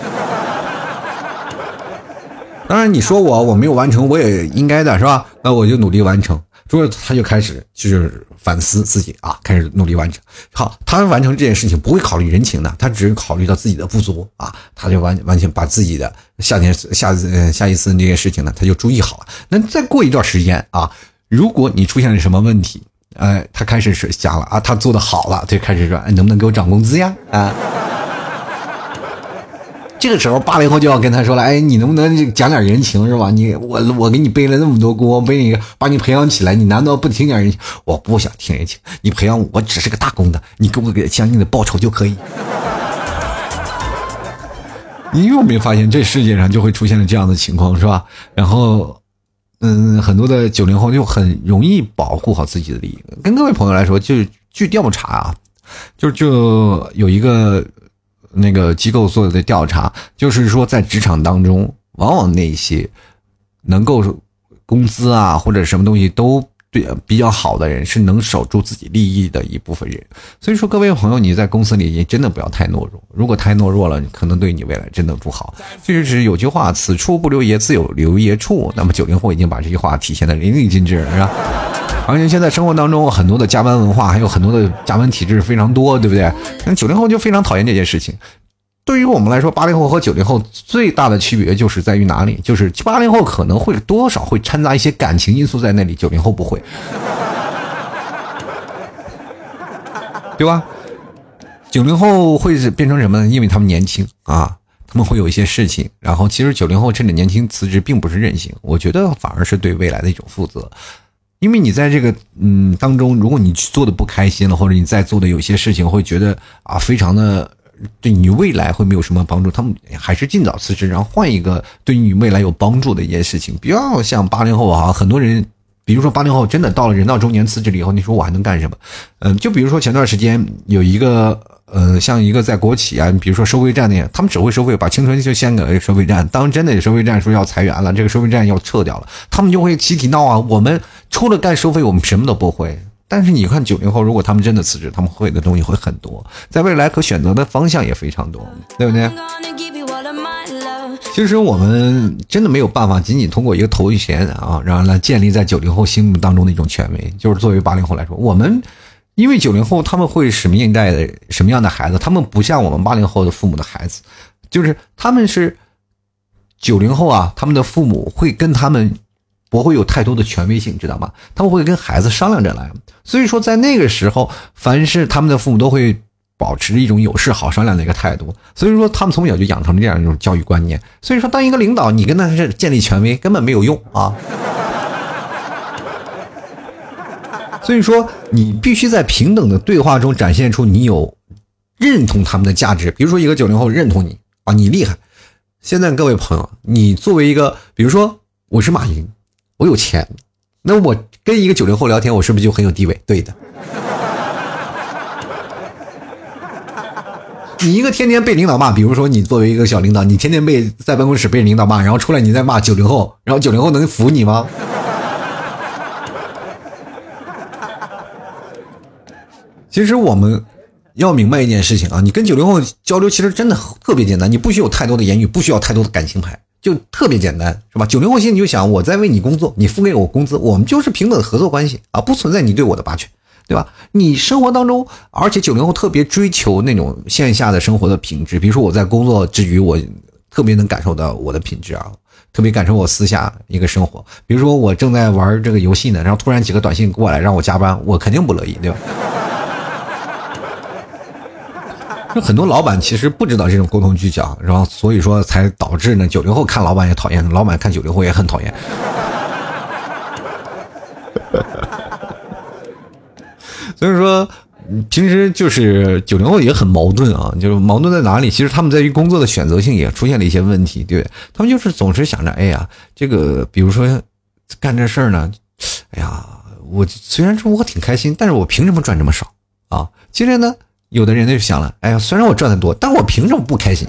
Speaker 1: 当然，你说我我没有完成，我也应该的是吧？那我就努力完成。之后他就开始就是反思自己啊，开始努力完成。好，他完成这件事情不会考虑人情的，他只是考虑到自己的不足啊，他就完完全把自己的下天下次下一次那件事情呢，他就注意好了。那再过一段时间啊，如果你出现了什么问题，哎，他开始是想了啊，他做的好了，就开始说，哎，能不能给我涨工资呀？啊。这个时候，八零后就要跟他说了：“哎，你能不能讲点人情是吧？你我我给你背了那么多锅，背你把你培养起来，你难道不听点人情？我不想听人情，你培养我，只是个打工的，你给我给相应的报酬就可以。你有没有发现，这世界上就会出现了这样的情况是吧？然后，嗯，很多的九零后就很容易保护好自己的利益。跟各位朋友来说，就据调查啊，就就有一个。那个机构做的调查，就是说，在职场当中，往往那些能够工资啊或者什么东西都对比较好的人，是能守住自己利益的一部分人。所以说，各位朋友，你在公司里也真的不要太懦弱。如果太懦弱了，可能对你未来真的不好。就是有句话：“此处不留爷，自有留爷处。”那么九零后已经把这句话体现的淋漓尽致了，是吧？而且现在生活当中很多的加班文化，还有很多的加班体制非常多，对不对？那九零后就非常讨厌这件事情。对于我们来说，八零后和九零后最大的区别就是在于哪里？就是八零后可能会多少会掺杂一些感情因素在那里，九零后不会，对吧？九零后会变成什么呢？因为他们年轻啊。他们会有一些事情。然后，其实九零后趁着年轻辞职，并不是任性，我觉得反而是对未来的一种负责。因为你在这个嗯当中，如果你做的不开心了，或者你在做的有些事情会觉得啊非常的对你未来会没有什么帮助，他们还是尽早辞职，然后换一个对你未来有帮助的一件事情。不要像八零后啊，很多人，比如说八零后真的到了人到中年辞职了以后，你说我还能干什么？嗯，就比如说前段时间有一个。呃，像一个在国企啊，比如说收费站那样，他们只会收费，把青春就献给收费站。当真的收费站说要裁员了，这个收费站要撤掉了，他们就会集体闹啊。我们除了干收费，我们什么都不会。但是你看九零后，如果他们真的辞职，他们会的东西会很多，在未来可选择的方向也非常多，对不对？其实我们真的没有办法仅仅通过一个头衔啊，然后来建立在九零后心目当中的一种权威。就是作为八零后来说，我们。因为九零后他们会什么年代的什么样的孩子？他们不像我们八零后的父母的孩子，就是他们是九零后啊，他们的父母会跟他们不会有太多的权威性，知道吗？他们会跟孩子商量着来。所以说，在那个时候，凡是他们的父母都会保持一种有事好商量的一个态度。所以说，他们从小就养成了这样一种教育观念。所以说，当一个领导，你跟他是建立权威根本没有用啊。所以说，你必须在平等的对话中展现出你有认同他们的价值。比如说，一个九零后认同你啊，你厉害。现在各位朋友，你作为一个，比如说我是马云，我有钱，那我跟一个九零后聊天，我是不是就很有地位？对的。你一个天天被领导骂，比如说你作为一个小领导，你天天被在办公室被领导骂，然后出来你再骂九零后，然后九零后能服你吗？其实我们要明白一件事情啊，你跟九零后交流其实真的特别简单，你不需要太多的言语，不需要太多的感情牌，就特别简单，是吧？九零后心里就想，我在为你工作，你付给我工资，我们就是平等的合作关系啊，不存在你对我的霸权，对吧？你生活当中，而且九零后特别追求那种线下的生活的品质，比如说我在工作之余，我特别能感受到我的品质啊，特别感受我私下一个生活，比如说我正在玩这个游戏呢，然后突然几个短信过来让我加班，我肯定不乐意，对吧？就很多老板其实不知道这种沟通技巧，然后所以说才导致呢九零后看老板也讨厌，老板看九零后也很讨厌。所以说，平时就是九零后也很矛盾啊，就是矛盾在哪里？其实他们在于工作的选择性也出现了一些问题，对他们就是总是想着，哎呀，这个比如说干这事儿呢，哎呀，我虽然说我挺开心，但是我凭什么赚这么少啊？接着呢？有的人就想了，哎呀，虽然我赚的多，但我凭什么不开心？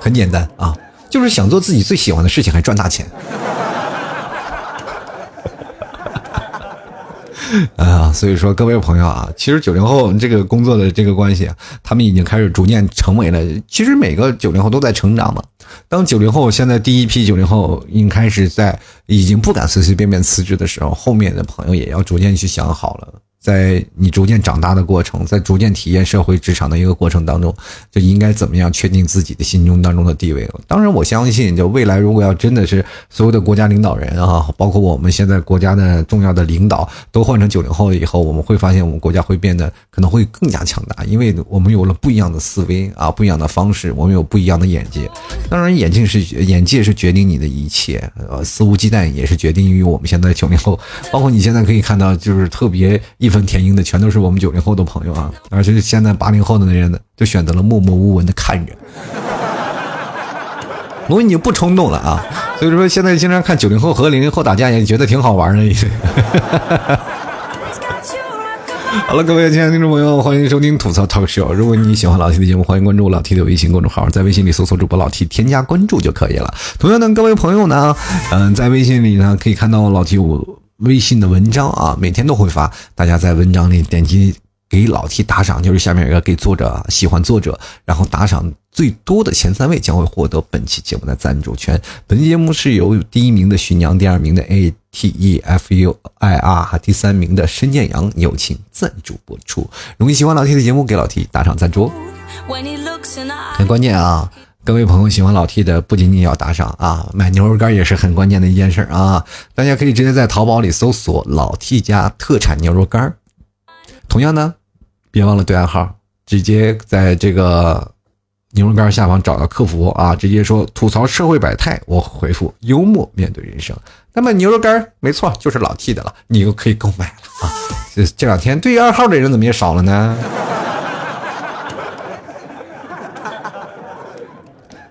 Speaker 1: 很简单啊，就是想做自己最喜欢的事情，还赚大钱。哎呀，所以说各位朋友啊，其实九零后这个工作的这个关系，他们已经开始逐渐成为了。其实每个九零后都在成长嘛。当九零后现在第一批九零后已经开始在已经不敢随随便便辞职的时候，后面的朋友也要逐渐去想好了。在你逐渐长大的过程，在逐渐体验社会职场的一个过程当中，就应该怎么样确定自己的心中当中的地位？当然，我相信，就未来如果要真的是所有的国家领导人啊，包括我们现在国家的重要的领导都换成九零后以后，我们会发现我们国家会变得可能会更加强大，因为我们有了不一样的思维啊，不一样的方式，我们有不一样的眼界。当然，眼镜是眼界是决定你的一切，呃，肆无忌惮也是决定于我们现在九零后，包括你现在可以看到，就是特别一。义愤填膺的全都是我们九零后的朋友啊，而且现在八零后的那些呢，就选择了默默无闻的看着，我们已经不冲动了啊。所以说现在经常看九零后和零零后打架，也觉得挺好玩的。好了，各位亲爱的听众朋友，欢迎收听吐槽 talk show。如果你喜欢老 T 的节目，欢迎关注老 T 的微信公众号，在微信里搜索主播老 T，添加关注就可以了。同样的，各位朋友呢，嗯，在微信里呢可以看到老 T 我。微信的文章啊，每天都会发。大家在文章里点击给老 T 打赏，就是下面有个给作者喜欢作者，然后打赏最多的前三位将会获得本期节目的赞助权。本期节目是由第一名的徐娘，第二名的 A T E F U I R，第三名的申建阳友情赞助播出。如果你喜欢老 T 的节目，给老 T 打赏赞助，很关键啊。各位朋友喜欢老 T 的，不仅仅要打赏啊，买牛肉干也是很关键的一件事啊！大家可以直接在淘宝里搜索“老 T 家特产牛肉干同样呢，别忘了对暗号。直接在这个牛肉干下方找到客服啊，直接说吐槽社会百态，我回复幽默面对人生。那么牛肉干没错，就是老 T 的了，你又可以购买了啊。这这两天对二号的人怎么也少了呢？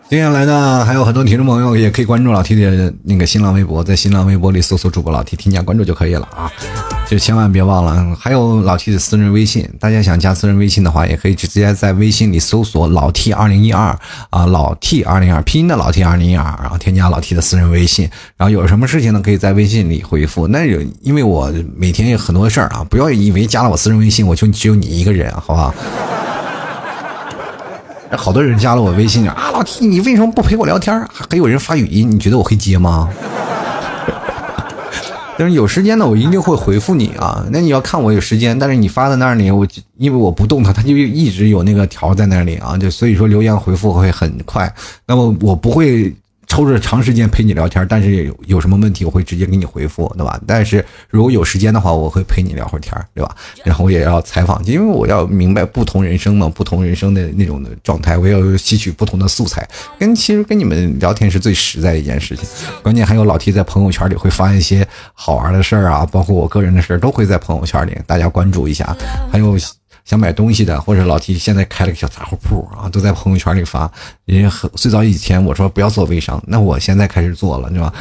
Speaker 1: 接下来呢，还有很多听众朋友也可以关注老 T 的那个新浪微博，在新浪微博里搜索主播老 T，添加关注就可以了啊。就千万别忘了，还有老 T 的私人微信，大家想加私人微信的话，也可以直接在微信里搜索老 T 二零一二啊，老 T 二零二拼音的老 T 二零一二，然后添加老 T 的私人微信，然后有什么事情呢，可以在微信里回复。那有因为我每天有很多事儿啊，不要以为加了我私人微信我就只有你一个人，好吧？好好多人加了我微信啊，老 T 你为什么不陪我聊天？还有人发语音，你觉得我会接吗？但是有时间呢，我一定会回复你啊。那你要看我有时间，但是你发在那里，我因为我不动它，它就一直有那个条在那里啊。就所以说留言回复会很快。那么我不会。抽着长时间陪你聊天，但是有有什么问题我会直接给你回复，对吧？但是如果有时间的话，我会陪你聊会儿天，对吧？然后我也要采访，因为我要明白不同人生嘛，不同人生的那种的状态，我要吸取不同的素材。跟其实跟你们聊天是最实在的一件事情。关键还有老 T 在朋友圈里会发一些好玩的事儿啊，包括我个人的事儿都会在朋友圈里，大家关注一下。还有。想买东西的，或者老提现在开了个小杂货铺啊，都在朋友圈里发。人家很最早以前我说不要做微商，那我现在开始做了，是吧？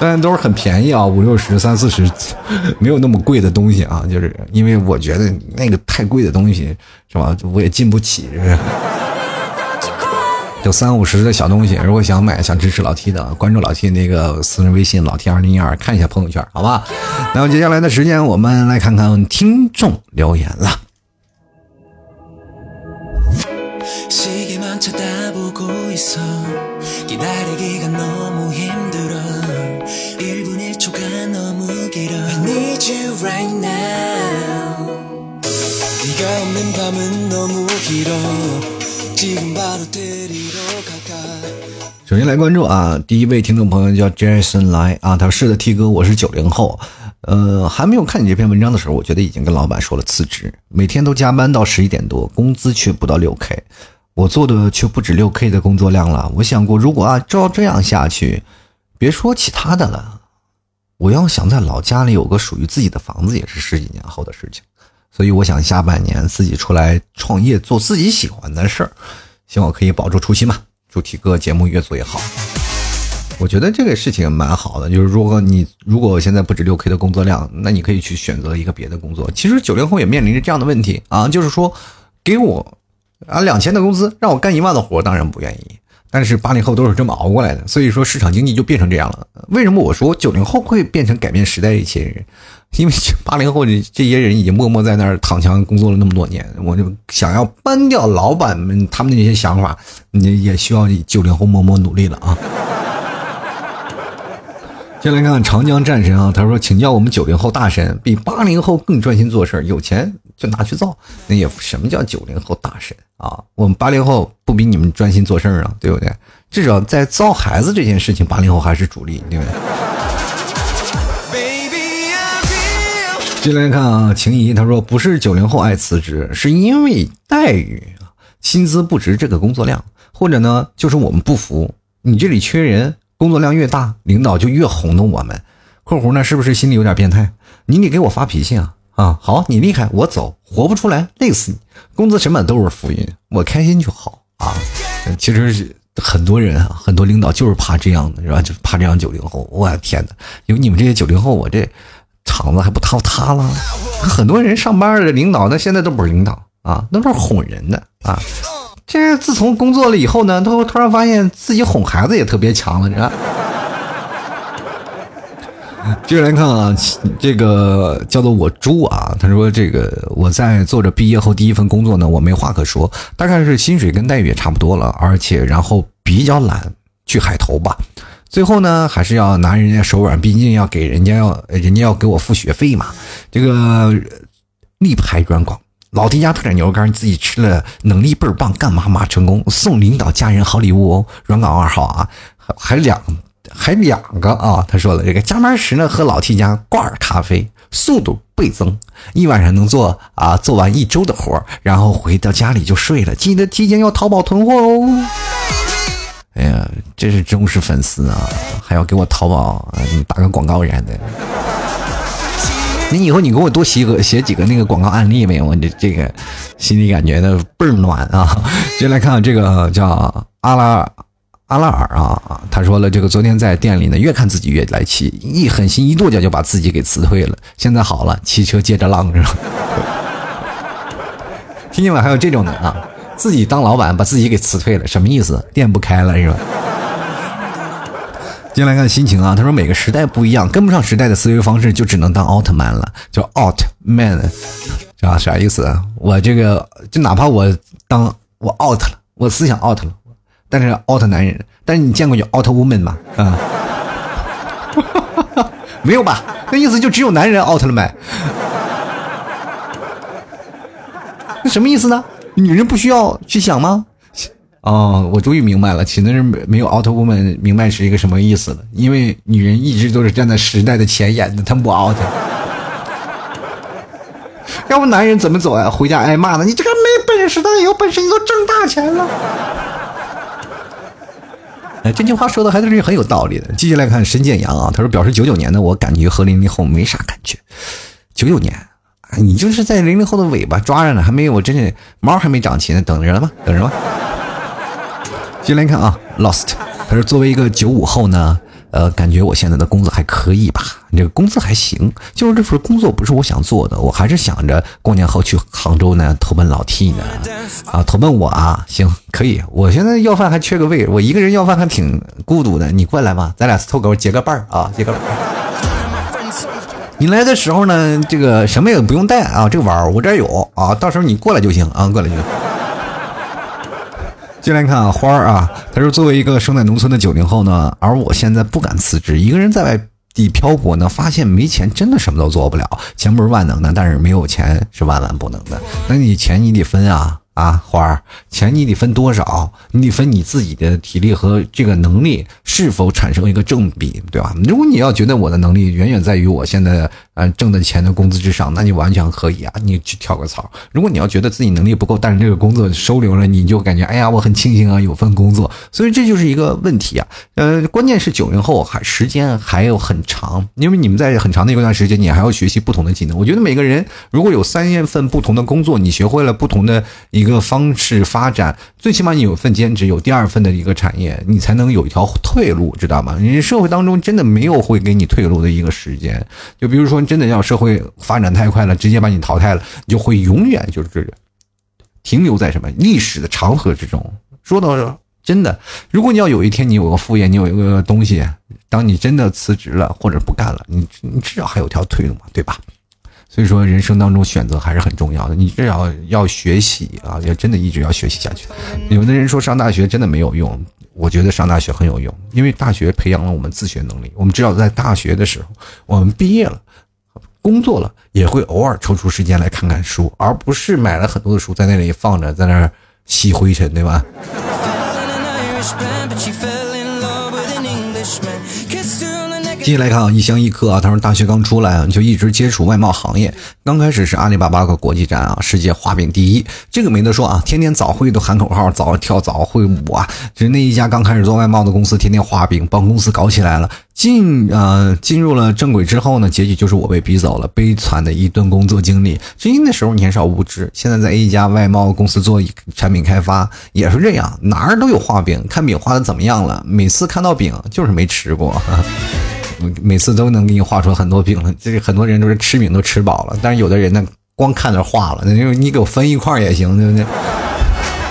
Speaker 1: 但是都是很便宜啊，五六十、三四十，没有那么贵的东西啊。就是因为我觉得那个太贵的东西，是吧？我也进不起，是就三五十的小东西，如果想买、想支持老 T 的，关注老 T 那个私人微信老 T 二零一二，看一下朋友圈，好吧？那么接下来的时间，我们来看看听众留言了。首先来关注啊，第一位听众朋友叫 Jason 来啊，他说是的，T 哥，我是九零后，呃，还没有看你这篇文章的时候，我觉得已经跟老板说了辞职，每天都加班到十一点多，工资却不到六 K，我做的却不止六 K 的工作量了。我想过，如果啊照这样下去，别说其他的了，我要想在老家里有个属于自己的房子，也是十几年后的事情。所以我想下半年自己出来创业，做自己喜欢的事儿，希望可以保住初心嘛。祝体哥节目越做越好。我觉得这个事情蛮好的，就是如果你如果现在不止六 K 的工作量，那你可以去选择一个别的工作。其实九零后也面临着这样的问题啊，就是说给我啊两千的工资，让我干一万的活，当然不愿意。但是八零后都是这么熬过来的，所以说市场经济就变成这样了。为什么我说九零后会变成改变时代的一些人？因为八零后的这些人已经默默在那儿躺枪工作了那么多年，我就想要搬掉老板们他们那些想法，你也需要九零后默默努力了啊。先来看看长江战神啊，他说：“请教我们九零后大神，比八零后更专心做事有钱就拿去造。那也什么叫九零后大神啊？我们八零后不比你们专心做事啊，对不对？至少在造孩子这件事情，八零后还是主力，对不对？”进来看啊，情谊他说：“不是九零后爱辞职，是因为待遇薪资不值这个工作量，或者呢，就是我们不服你这里缺人。”工作量越大，领导就越哄弄我们。括弧呢，是不是心里有点变态？你得给我发脾气啊！啊，好，你厉害，我走，活不出来，累死你。工资成本都是浮云，我开心就好啊。其实是很多人啊，很多领导就是怕这样的，是吧？就怕这样九零后。我天哪，有你们这些九零后，我这厂子还不塌塌了？很多人上班的领导，那现在都不是领导啊，那都是哄人的啊。这自从工作了以后呢，他突然发现自己哄孩子也特别强了，你看。接着来看啊，这个叫做我猪啊，他说这个我在做着毕业后第一份工作呢，我没话可说，大概是薪水跟待遇也差不多了，而且然后比较懒，去海投吧。最后呢，还是要拿人家手软，毕竟要给人家要人家要给我付学费嘛。这个力排软广。老弟家特产牛肉干，自己吃了，能力倍儿棒，干嘛嘛成功，送领导家人好礼物哦。软港二号啊，还两还两个啊。他说了，这个加班时呢，喝老 T 家挂耳咖啡，速度倍增，一晚上能做啊做完一周的活然后回到家里就睡了。记得提前要淘宝囤货哦。哎呀，这是忠实粉丝啊，还要给我淘宝打个广告啥的。你以后你给我多写个写几个那个广告案例呗，我这这个心里感觉的倍儿暖啊！接下来看这个叫阿拉阿拉尔啊，他说了，这个昨天在店里呢，越看自己越来气，一狠心一跺脚就把自己给辞退了。现在好了，骑车接着浪是吧？听见没？还有这种的啊，自己当老板把自己给辞退了，什么意思？店不开了是吧？进来看心情啊，他说每个时代不一样，跟不上时代的思维方式，就只能当奥特曼了，叫奥特曼，啊，啥意思？我这个就哪怕我当我 out 了，我思想 out 了，但是 out 男人，但是你见过有 out woman 吗？啊，没有吧？那意思就只有男人 out 了呗？那什么意思呢？女人不需要去想吗？哦，我终于明白了，其实是没有 out woman 明白是一个什么意思了。因为女人一直都是站在时代的前沿的，她不 out。要不男人怎么走呀？回家挨骂呢？你这个没本事的，有本事你都挣大钱了。哎，这句话说的还是很有道理的。继续来看申建阳啊，他说表示九九年的我感觉和零零后没啥感觉。九九年，你就是在零零后的尾巴抓着呢，还没有我真是毛还没长齐呢，等着吧，等着吧。进来看啊，Lost，他说作为一个九五后呢，呃，感觉我现在的工作还可以吧，这个工资还行，就是这份工作不是我想做的，我还是想着过年后去杭州呢投奔老 T 呢，啊，投奔我啊，行，可以，我现在要饭还缺个位，我一个人要饭还挺孤独的，你过来吧，咱俩凑够结个伴儿啊，结个伴。你来的时候呢，这个什么也不用带啊，这个碗我这有啊，到时候你过来就行啊，过来就。行。进来看啊，花儿啊，他说作为一个生在农村的九零后呢，而我现在不敢辞职，一个人在外地漂泊呢，发现没钱真的什么都做不了。钱不是万能的，但是没有钱是万万不能的。那你钱你得分啊。啊，花儿钱你得分多少？你得分你自己的体力和这个能力是否产生一个正比，对吧？如果你要觉得我的能力远远在于我现在呃挣的钱的工资之上，那你完全可以啊，你去跳个槽。如果你要觉得自己能力不够，但是这个工作收留了你，就感觉哎呀，我很庆幸啊，有份工作。所以这就是一个问题啊。呃，关键是九零后还时间还有很长，因为你们在很长的一段时间，你还要学习不同的技能。我觉得每个人如果有三份不同的工作，你学会了不同的一个。一个方式发展，最起码你有份兼职，有第二份的一个产业，你才能有一条退路，知道吗？你社会当中真的没有会给你退路的一个时间。就比如说，真的要社会发展太快了，直接把你淘汰了，你就会永远就是停留在什么历史的长河之中。说到真的，如果你要有一天你有个副业，你有一个东西，当你真的辞职了或者不干了，你你至少还有条退路嘛，对吧？所以说，人生当中选择还是很重要的。你至少要学习啊，要真的一直要学习下去。有的人说上大学真的没有用，我觉得上大学很有用，因为大学培养了我们自学能力。我们至少在大学的时候，我们毕业了，工作了，也会偶尔抽出时间来看看书，而不是买了很多的书在那里放着，在那儿吸灰尘，对吧？继续来看啊，一香一客啊，他说大学刚出来啊就一直接触外贸行业，刚开始是阿里巴巴和国际站啊，世界画饼第一，这个没得说啊，天天早会都喊口号，早跳早会舞啊，就是那一家刚开始做外贸的公司，天天画饼，帮公司搞起来了。进呃进入了正轨之后呢，结局就是我被逼走了，悲惨的一段工作经历。至于那时候年少无知，现在在一家外贸公司做产品开发也是这样，哪儿都有画饼，看饼画的怎么样了。每次看到饼就是没吃过，每次都能给你画出很多饼了。这很多人都是吃饼都吃饱了，但是有的人呢，光看着画了，那就你给我分一块也行，对不对？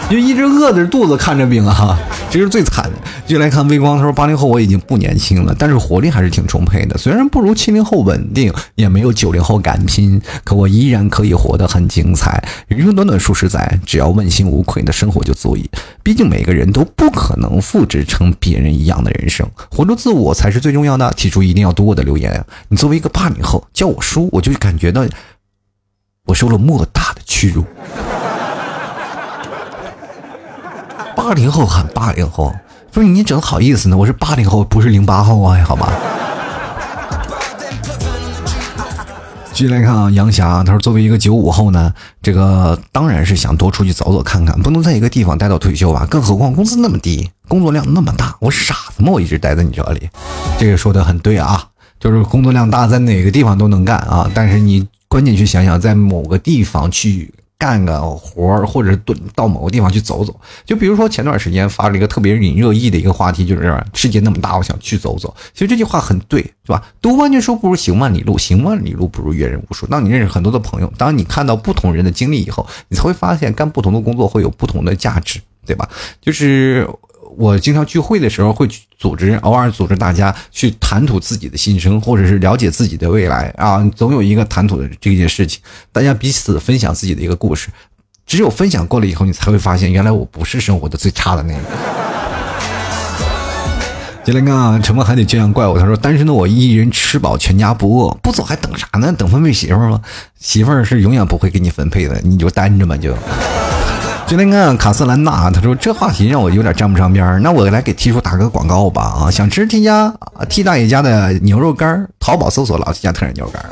Speaker 1: 就一直饿着肚子看着病啊，这是最惨的。就来看微光，他说八零后我已经不年轻了，但是活力还是挺充沛的。虽然不如七零后稳定，也没有九零后敢拼，可我依然可以活得很精彩。人生短短数十载，只要问心无愧的生活就足以。毕竟每个人都不可能复制成别人一样的人生，活出自我才是最重要的。提出一定要读我的留言。你作为一个八零后叫我叔，我就感觉到我受了莫大的屈辱。八零后喊八零后，不是你怎么好意思呢？我是八零后，不是零八后啊，好吧。继续来看啊，杨霞，他说作为一个九五后呢，这个当然是想多出去走走看看，不能在一个地方待到退休吧？更何况工资那么低，工作量那么大，我傻子吗？我一直待在你这里，这个说的很对啊，就是工作量大，在哪个地方都能干啊，但是你关键去想想，在某个地方去。干个活儿，或者是蹲到某个地方去走走。就比如说前段时间发了一个特别引热议的一个话题，就是世界那么大，我想去走走。其实这句话很对，是吧？读万卷书不如行万里路，行万里路不如阅人无数。当你认识很多的朋友，当你看到不同人的经历以后，你才会发现干不同的工作会有不同的价值，对吧？就是。我经常聚会的时候会组织，偶尔组织大家去谈吐自己的心声，或者是了解自己的未来啊，总有一个谈吐的这件事情，大家彼此分享自己的一个故事。只有分享过了以后，你才会发现，原来我不是生活的最差的那个。接来看，沉默还得这样怪我。他说：“单身的我一人吃饱全家不饿，不走还等啥呢？等分配媳妇吗？媳妇儿是永远不会给你分配的，你就单着吧就。”就那个卡斯兰娜，他说这话题让我有点沾不上边儿，那我来给 T 叔打个广告吧啊！想吃 T 家 T 大爷家的牛肉干，淘宝搜索老 T 家特产牛肉干，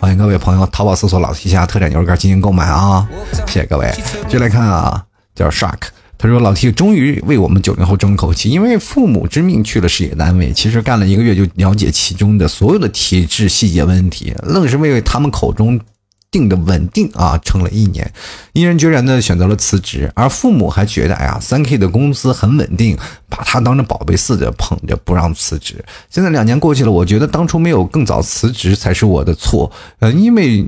Speaker 1: 欢迎各位朋友淘宝搜索老 T 家特产牛肉干进行购买啊！谢谢各位。就来看啊，叫 Shark，他说老 T 终于为我们九零后争口气，因为父母之命去了事业单位，其实干了一个月就了解其中的所有的体制细节问题，愣是为他们口中。定的稳定啊，撑了一年，毅然决然的选择了辞职，而父母还觉得，哎呀，三 K 的工资很稳定，把他当成宝贝似的捧着，不让辞职。现在两年过去了，我觉得当初没有更早辞职才是我的错，呃，因为。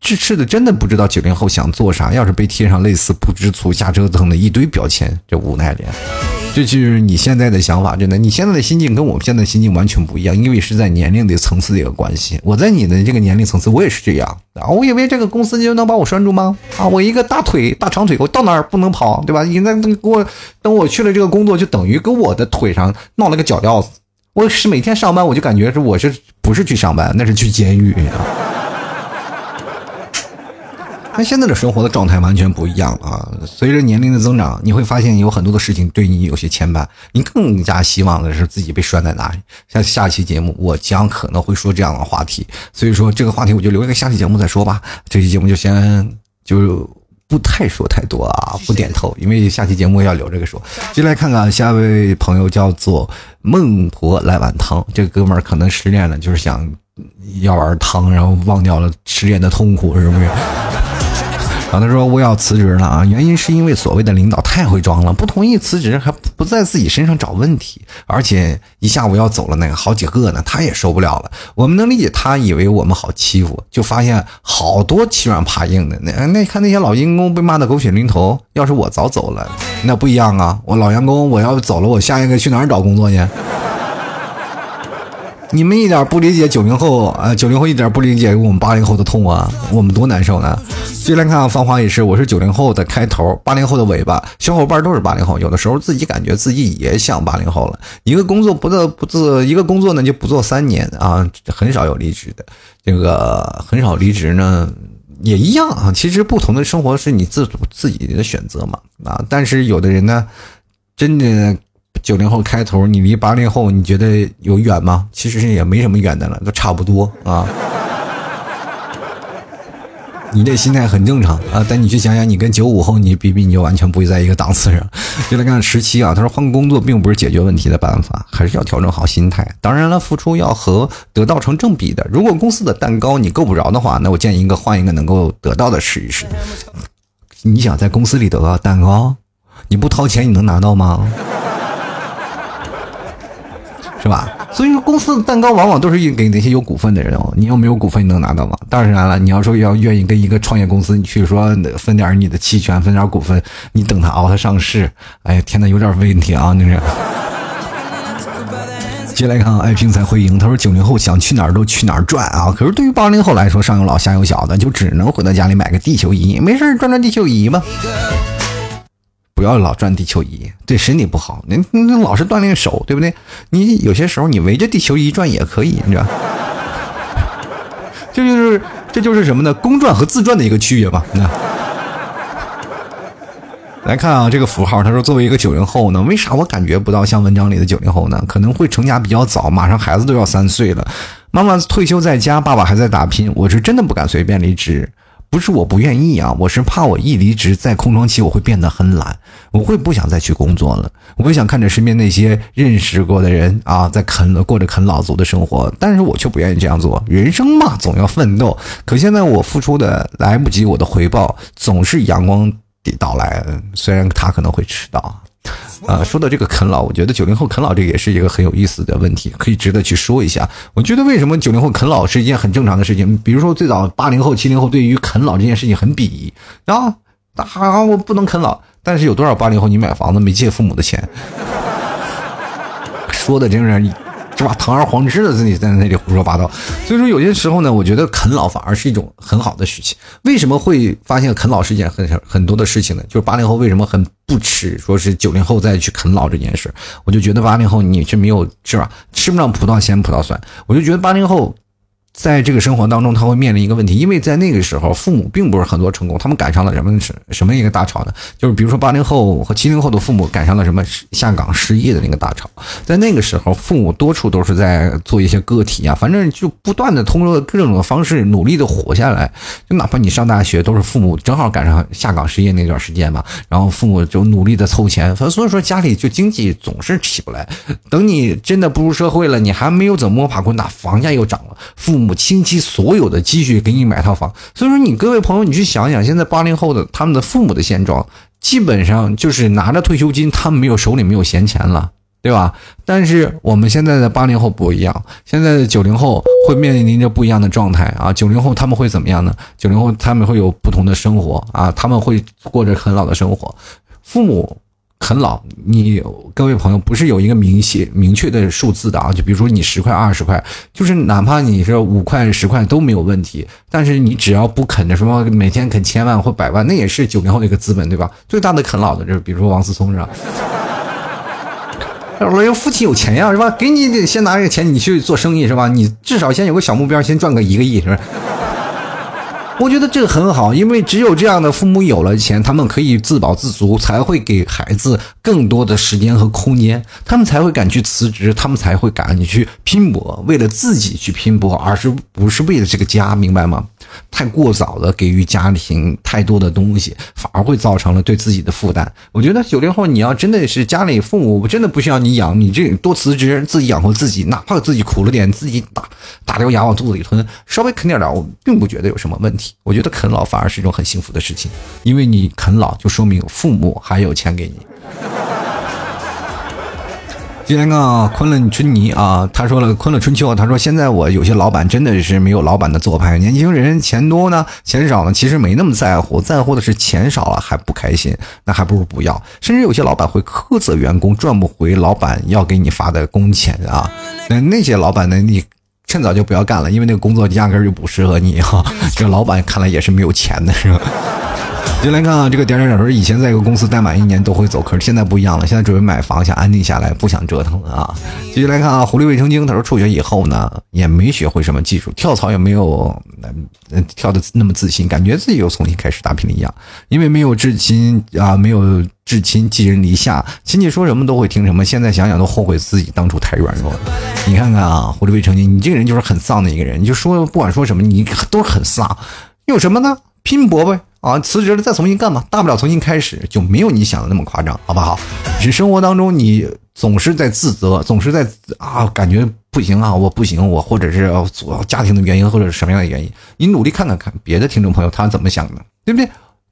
Speaker 1: 这吃的真的不知道九零后想做啥，要是被贴上类似不知足、瞎折腾的一堆标签，这无奈脸。这就是你现在的想法，真的，你现在的心境跟我们现在的心境完全不一样，因为是在年龄的层次的一个关系。我在你的这个年龄层次，我也是这样啊。我以为这个公司就能把我拴住吗？啊，我一个大腿、大长腿，我到哪儿不能跑，对吧？你那给我等我去了这个工作，就等于给我的腿上闹了个脚镣子。我是每天上班，我就感觉是我是不是去上班，那是去监狱啊。那现在的生活的状态完全不一样了啊！随着年龄的增长，你会发现有很多的事情对你有些牵绊，你更加希望的是自己被拴在哪里。像下期节目，我将可能会说这样的话题，所以说这个话题我就留一个下期节目再说吧。这期节目就先就不太说太多啊，不点头，因为下期节目要留这个说。就来看看下一位朋友叫做孟婆来碗汤，这个哥们儿可能失恋了，就是想要碗汤，然后忘掉了失恋的痛苦，是不是？然后他说我要辞职了啊，原因是因为所谓的领导太会装了，不同意辞职还不在自己身上找问题，而且一下午要走了那个好几个呢，他也受不了了。我们能理解他以为我们好欺负，就发现好多欺软怕硬的。那那看那些老员工被骂的狗血淋头，要是我早走了，那不一样啊。我老员工我要走了，我下一个去哪儿找工作去？你们一点不理解九零后啊，九零后一点不理解我们八零后的痛啊，我们多难受呢。接来看芳华也是，我是九零后的开头，八零后的尾巴，小伙伴都是八零后，有的时候自己感觉自己也像八零后了。一个工作不做不做，一个工作呢就不做三年啊，很少有离职的，这个很少离职呢也一样啊。其实不同的生活是你自自己的选择嘛啊，但是有的人呢，真的。九零后开头，你离八零后你觉得有远吗？其实也没什么远的了，都差不多啊。你这心态很正常啊，但你去想想，你跟九五后你比比，你就完全不会在一个档次上。就来看十七啊，他说换工作并不是解决问题的办法，还是要调整好心态。当然了，付出要和得到成正比的。如果公司的蛋糕你够不着的话，那我建议一个换一个能够得到的试一试。你想在公司里得到蛋糕，你不掏钱你能拿到吗？是吧？所以说，公司的蛋糕往往都是给那些有股份的人哦。你要没有股份，你能拿到吗？当然了，你要说要愿意跟一个创业公司，你去说分点你的期权，分点股份，你等他熬他上市。哎呀，天呐，有点问题啊！那是。接下来看爱拼才会赢，他说九零后想去哪儿都去哪儿转啊，可是对于八零后来说，上有老下有小的，就只能回到家里买个地球仪，没事转转地球仪吧。不要老转地球仪，对身体不好。你你老是锻炼手，对不对？你有些时候你围着地球仪转也可以，你知道？这就是这就是什么呢？公转和自转的一个区别吧？那来看啊，这个符号，他说作为一个九零后呢，为啥我感觉不到像文章里的九零后呢？可能会成家比较早，马上孩子都要三岁了，妈妈退休在家，爸爸还在打拼，我是真的不敢随便离职。不是我不愿意啊，我是怕我一离职，在空窗期我会变得很懒，我会不想再去工作了。我不想看着身边那些认识过的人啊，在啃过着啃老族的生活，但是我却不愿意这样做。人生嘛，总要奋斗。可现在我付出的来不及，我的回报总是阳光的到来，虽然他可能会迟到。啊，说到这个啃老，我觉得九零后啃老这个也是一个很有意思的问题，可以值得去说一下。我觉得为什么九零后啃老是一件很正常的事情？比如说最早八零后、七零后对于啃老这件事情很鄙夷啊，啊，我不能啃老。但是有多少八零后你买房子没借父母的钱？说的真是。是吧？堂而皇之的自己在那里胡说八道，所以说有些时候呢，我觉得啃老反而是一种很好的事情。为什么会发现啃老是一件很很多的事情呢？就是八零后为什么很不耻说是九零后再去啃老这件事？我就觉得八零后你是没有是吧？吃不上葡萄嫌葡萄酸。我就觉得八零后。在这个生活当中，他会面临一个问题，因为在那个时候，父母并不是很多成功，他们赶上了什么什什么一个大潮呢？就是比如说八零后和七零后的父母赶上了什么下岗失业的那个大潮，在那个时候，父母多处都是在做一些个体啊，反正就不断的通过各种的方式努力的活下来，就哪怕你上大学，都是父母正好赶上下岗失业那段时间嘛，然后父母就努力的凑钱，所以说家里就经济总是起不来。等你真的步入社会了，你还没有怎么摸爬滚打，房价又涨了，父母。倾其所有的积蓄给你买套房，所以说你各位朋友，你去想想，现在八零后的他们的父母的现状，基本上就是拿着退休金，他们没有手里没有闲钱了，对吧？但是我们现在的八零后不一样，现在的九零后会面临着不一样的状态啊。九零后他们会怎么样呢？九零后他们会有不同的生活啊，他们会过着很老的生活，父母。啃老，你各位朋友不是有一个明显明确的数字的啊？就比如说你十块二十块，就是哪怕你是五块十块都没有问题。但是你只要不啃着什么每天啃千万或百万，那也是九零后的一个资本，对吧？最大的啃老的就是比如说王思聪是吧？我说父亲有钱呀，是吧？给你先拿这个钱，你去做生意是吧？你至少先有个小目标，先赚个一个亿是吧？我觉得这个很好，因为只有这样的父母有了钱，他们可以自保自足，才会给孩子更多的时间和空间，他们才会敢去辞职，他们才会敢去拼搏，为了自己去拼搏，而是不是为了这个家，明白吗？太过早的给予家庭太多的东西，反而会造成了对自己的负担。我觉得九零后，你要真的是家里父母真的不需要你养，你这多辞职，自己养活自己，哪怕自己苦了点，自己打打掉牙往肚子里吞，稍微啃点点，我并不觉得有什么问题。我觉得啃老反而是一种很幸福的事情，因为你啃老就说明父母还有钱给你。今天啊，昆仑春泥啊，他说了昆仑春秋，他说现在我有些老板真的是没有老板的做派，年轻人钱多呢，钱少呢，其实没那么在乎，在乎的是钱少了还不开心，那还不如不要。甚至有些老板会苛责员工赚不回老板要给你发的工钱啊，那那些老板呢，你趁早就不要干了，因为那个工作压根就不适合你哈。这老板看来也是没有钱的是吧？就来看啊，这个点点点说，以前在一个公司待满一年都会走，可是现在不一样了，现在准备买房，想安定下来，不想折腾了啊。继续来看啊，狐狸未成精，他说辍学以后呢，也没学会什么技术，跳槽也没有跳的那么自信，感觉自己又重新开始打拼了一样，因为没有至亲啊，没有至亲寄人篱下，亲戚说什么都会听什么，现在想想都后悔自己当初太软弱了。你看看啊，狐狸未成精，你这个人就是很丧的一个人，你就说不管说什么，你都是很丧，有什么呢？拼搏呗。啊，辞职了再重新干嘛？大不了重新开始，就没有你想的那么夸张，好不好？是生活当中你总是在自责，总是在啊，感觉不行啊，我不行，我或者是要家庭的原因，或者是什么样的原因？你努力看看看别的听众朋友他怎么想的，对不对？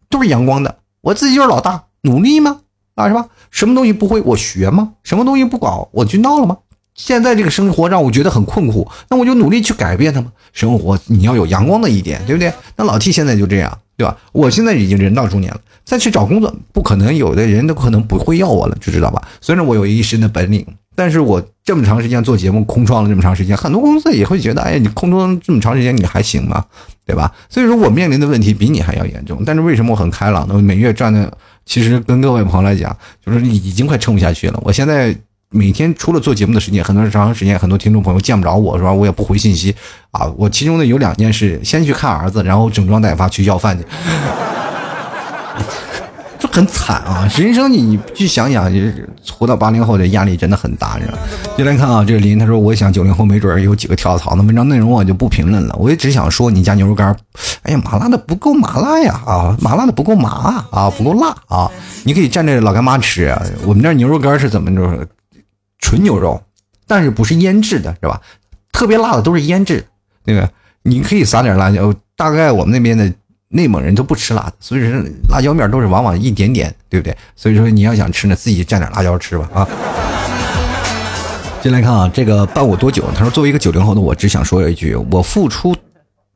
Speaker 1: 都是阳光的，我自己就是老大，努力吗？啊，是吧？什么东西不会我学吗？什么东西不搞我去闹了吗？现在这个生活让我觉得很困苦，那我就努力去改变它嘛。生活你要有阳光的一点，对不对？那老 T 现在就这样。对吧？我现在已经人到中年了，再去找工作，不可能有的人都可能不会要我了，就知道吧？虽然我有一身的本领，但是我这么长时间做节目，空窗了这么长时间，很多公司也会觉得，哎，你空窗这么长时间，你还行吗？对吧？所以说我面临的问题比你还要严重，但是为什么我很开朗呢？每月赚的，其实跟各位朋友来讲，就是已经快撑不下去了。我现在。每天除了做节目的时间，很多长时间，很多听众朋友见不着我，是吧？我也不回信息啊。我其中的有两件事：先去看儿子，然后整装待发去要饭去。这很惨啊！人生你你去想想，活到八零后的压力真的很大，是吧？就来看啊，这个林他说，我想九零后没准有几个跳槽。那文章内容我就不评论了，我也只想说，你家牛肉干，哎呀，麻辣的不够麻辣呀啊，麻辣的不够麻啊，不够辣啊！你可以蘸着老干妈吃啊。我们这牛肉干是怎么着？纯牛肉，但是不是腌制的，是吧？特别辣的都是腌制，那个你可以撒点辣椒。大概我们那边的。内蒙人都不吃辣的，所以说辣椒面都是往往一点点，对不对？所以说你要想吃呢，自己蘸点辣椒吃吧啊！进来看啊，这个伴我多久？他说，作为一个九零后的我，只想说一句：我付出，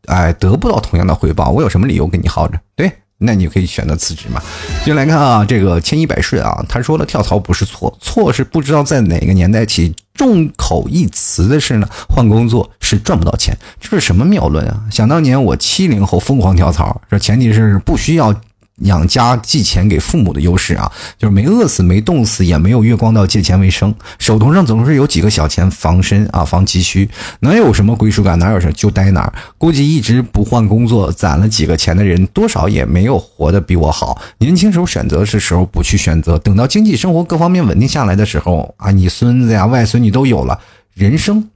Speaker 1: 哎，得不到同样的回报，我有什么理由跟你耗着？对。那你可以选择辞职嘛？就来看啊，这个千依百顺啊，他说了跳槽不是错，错是不知道在哪个年代起众口一词的是呢，换工作是赚不到钱，这是什么谬论啊？想当年我七零后疯狂跳槽，这前提是不需要。养家寄钱给父母的优势啊，就是没饿死、没冻死，也没有月光到借钱为生，手头上总是有几个小钱防身啊，防急需，能有什么归属感？哪有什就待哪儿。估计一直不换工作，攒了几个钱的人，多少也没有活得比我好。年轻时候选择是时候不去选择，等到经济生活各方面稳定下来的时候啊，你孙子呀、外孙女都有了，人生。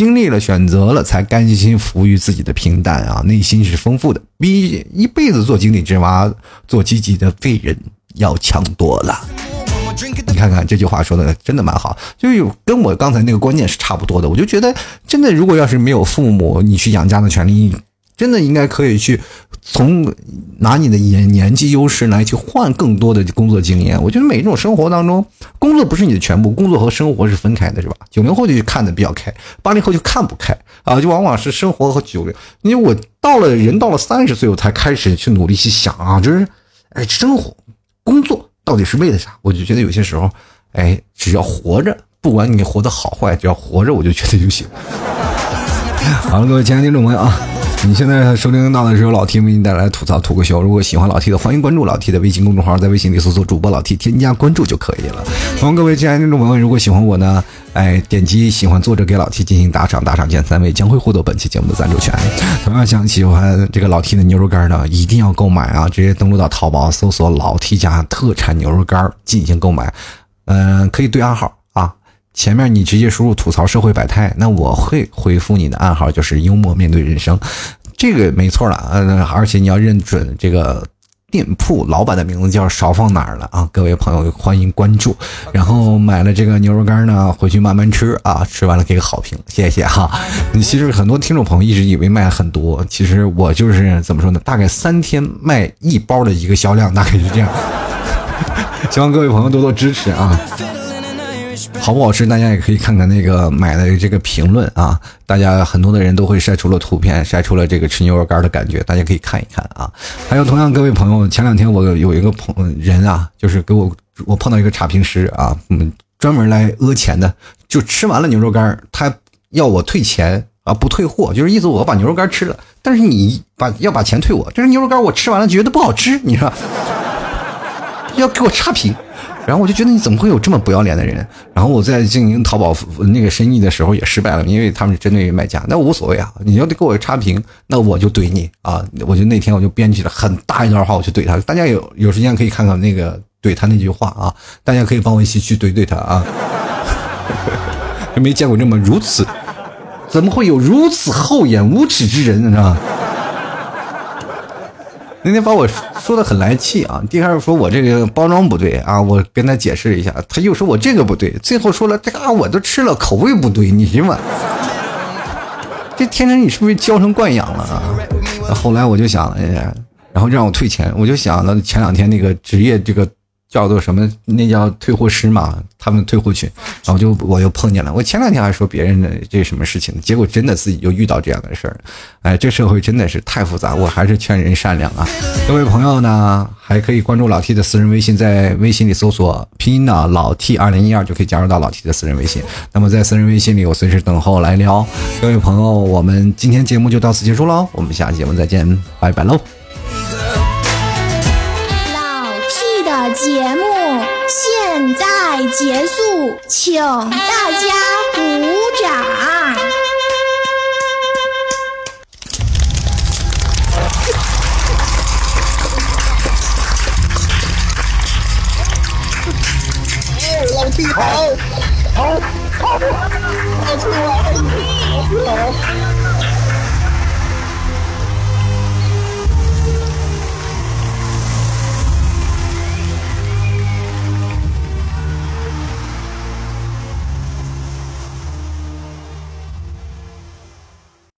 Speaker 1: 经历了选择了，才甘心服于自己的平淡啊！内心是丰富的，比一辈子做井底之蛙、做积极的废人要强多了。你看看这句话说的真的蛮好，就有跟我刚才那个观念是差不多的。我就觉得，真的，如果要是没有父母，你去养家的权利。真的应该可以去从拿你的年年纪优势来去换更多的工作经验。我觉得每一种生活当中，工作不是你的全部，工作和生活是分开的，是吧？九零后就看的比较开，八零后就看不开啊，就往往是生活和九零。因为我到了人到了三十岁，我才开始去努力去想啊，就是哎，生活、工作到底是为了啥？我就觉得有些时候，哎，只要活着，不管你活得好坏，只要活着，我就觉得就行。好了，各位亲爱的听众朋友啊。你现在收听到的是由老 T 为你带来吐槽吐个秀。如果喜欢老 T 的，欢迎关注老 T 的微信公众号，在微信里搜索主播老 T，添加关注就可以了。欢迎各位亲爱的听众朋友，如果喜欢我呢，哎，点击喜欢作者给老 T 进行打赏，打赏前三位将会获得本期节目的赞助权。同样想喜欢这个老 T 的牛肉干呢，一定要购买啊！直接登录到淘宝搜索老 T 家特产牛肉干进行购买。嗯，可以对暗号，前面你直接输入吐槽社会百态，那我会回复你的暗号，就是幽默面对人生。这个没错了，嗯，而且你要认准这个店铺老板的名字叫少放哪儿了啊！各位朋友欢迎关注，然后买了这个牛肉干呢，回去慢慢吃啊，吃完了给个好评，谢谢哈。你其实很多听众朋友一直以为卖很多，其实我就是怎么说呢？大概三天卖一包的一个销量，大概是这样。希望各位朋友多多支持啊。好不好吃？大家也可以看看那个买的这个评论啊。大家很多的人都会晒出了图片，晒出了这个吃牛肉干的感觉，大家可以看一看啊。还有同样各位朋友，前两天我有一个朋人啊，就是给我我碰到一个差评师啊，嗯，专门来讹钱的，就吃完了牛肉干，他要我退钱啊，不退货，就是意思我把牛肉干吃了，但是你把要把钱退我，这是牛肉干我吃完了觉得不好吃，你说要给我差评。然后我就觉得你怎么会有这么不要脸的人？然后我在经营淘宝那个生意的时候也失败了，因为他们是针对于卖家，那无所谓啊。你要得给我差评，那我就怼你啊！我就那天我就编辑了很大一段话，我去怼他。大家有有时间可以看看那个怼他那句话啊！大家可以帮我一起去怼怼他啊！就 没见过这么如此，怎么会有如此厚颜无耻之人呢？那天把我说的很来气啊！第二说我这个包装不对啊，我跟他解释一下，他又说我这个不对，最后说了这个我都吃了，口味不对，你行吗？这天生你是不是娇生惯养了啊？后来我就想，哎，然后让我退钱，我就想了前两天那个职业这个。叫做什么？那叫退货师嘛，他们退货群，然后就我又碰见了。我前两天还说别人的这什么事情，结果真的自己就遇到这样的事儿。哎，这社会真的是太复杂，我还是劝人善良啊。各位朋友呢，还可以关注老 T 的私人微信，在微信里搜索拼音的老 T 二零一二就可以加入到老 T 的私人微信。那么在私人微信里，我随时等候来聊。各位朋友，我们今天节目就到此结束喽，我们下期节目再见，拜拜喽。
Speaker 2: 节目现在结束请大家鼓掌。